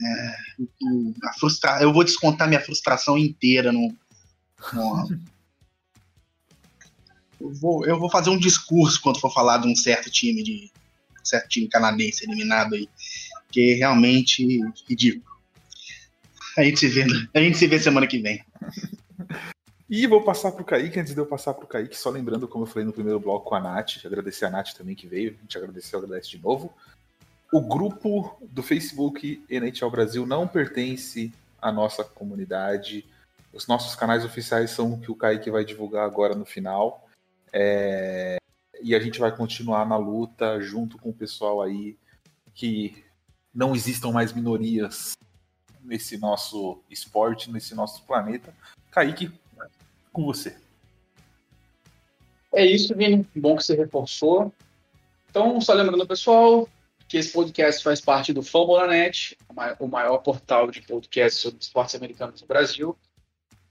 é, o- a frustra... Eu vou descontar minha frustração inteira no. no- Eu, vou, eu vou fazer um discurso quando for falar de um certo time de um certo time canadense eliminado aí, que é realmente ridículo. A gente se vê, a gente se vê semana que vem. E vou passar pro Kaique, antes de eu passar pro Kaique, só lembrando, como eu falei no primeiro bloco a Nath, agradecer a Nath também que veio, a gente agradeceu, agradece de novo. O grupo do Facebook NHL Brasil não pertence à nossa comunidade. Os nossos canais oficiais são o que o Kaique vai divulgar agora no final. É, E a gente vai continuar na luta junto com o pessoal aí que não existam mais minorias nesse nosso esporte, nesse nosso planeta. Kaique, com você. É isso, Vini. Bom que você reforçou. Então, só lembrando, pessoal, que esse podcast faz parte do Fambonanet, o maior portal de podcast sobre esportes americanos no Brasil.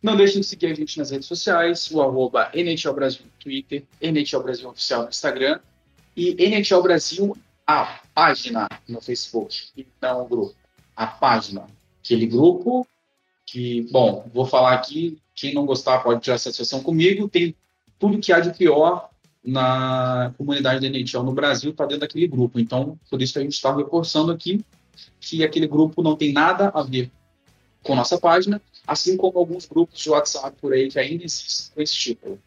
Não deixem de seguir a gente nas redes sociais, o arroba NHL Brasil no Twitter, NHL Brasil Oficial no Instagram e NHL Brasil, a página no Facebook, e não o grupo. A página. Aquele grupo que, bom, vou falar aqui, quem não gostar pode tirar satisfação comigo, tem tudo que há de pior na comunidade da NHL no Brasil está dentro daquele grupo. Então, por isso a gente está reforçando aqui que aquele grupo não tem nada a ver com nossa página, assim como alguns grupos de WhatsApp por aí que ainda existem com esse título.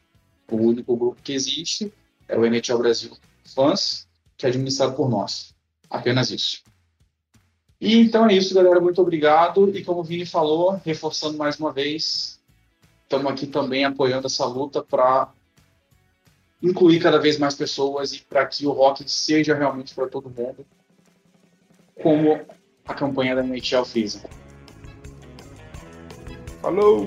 O único grupo que existe é o NHL Brasil Fãs, que é administrado por nós. Apenas isso. E então é isso, galera. Muito obrigado. E como o Vini falou, reforçando mais uma vez, estamos aqui também apoiando essa luta para incluir cada vez mais pessoas e para que o rock seja realmente para todo mundo, como a campanha da NHL fez. Falou!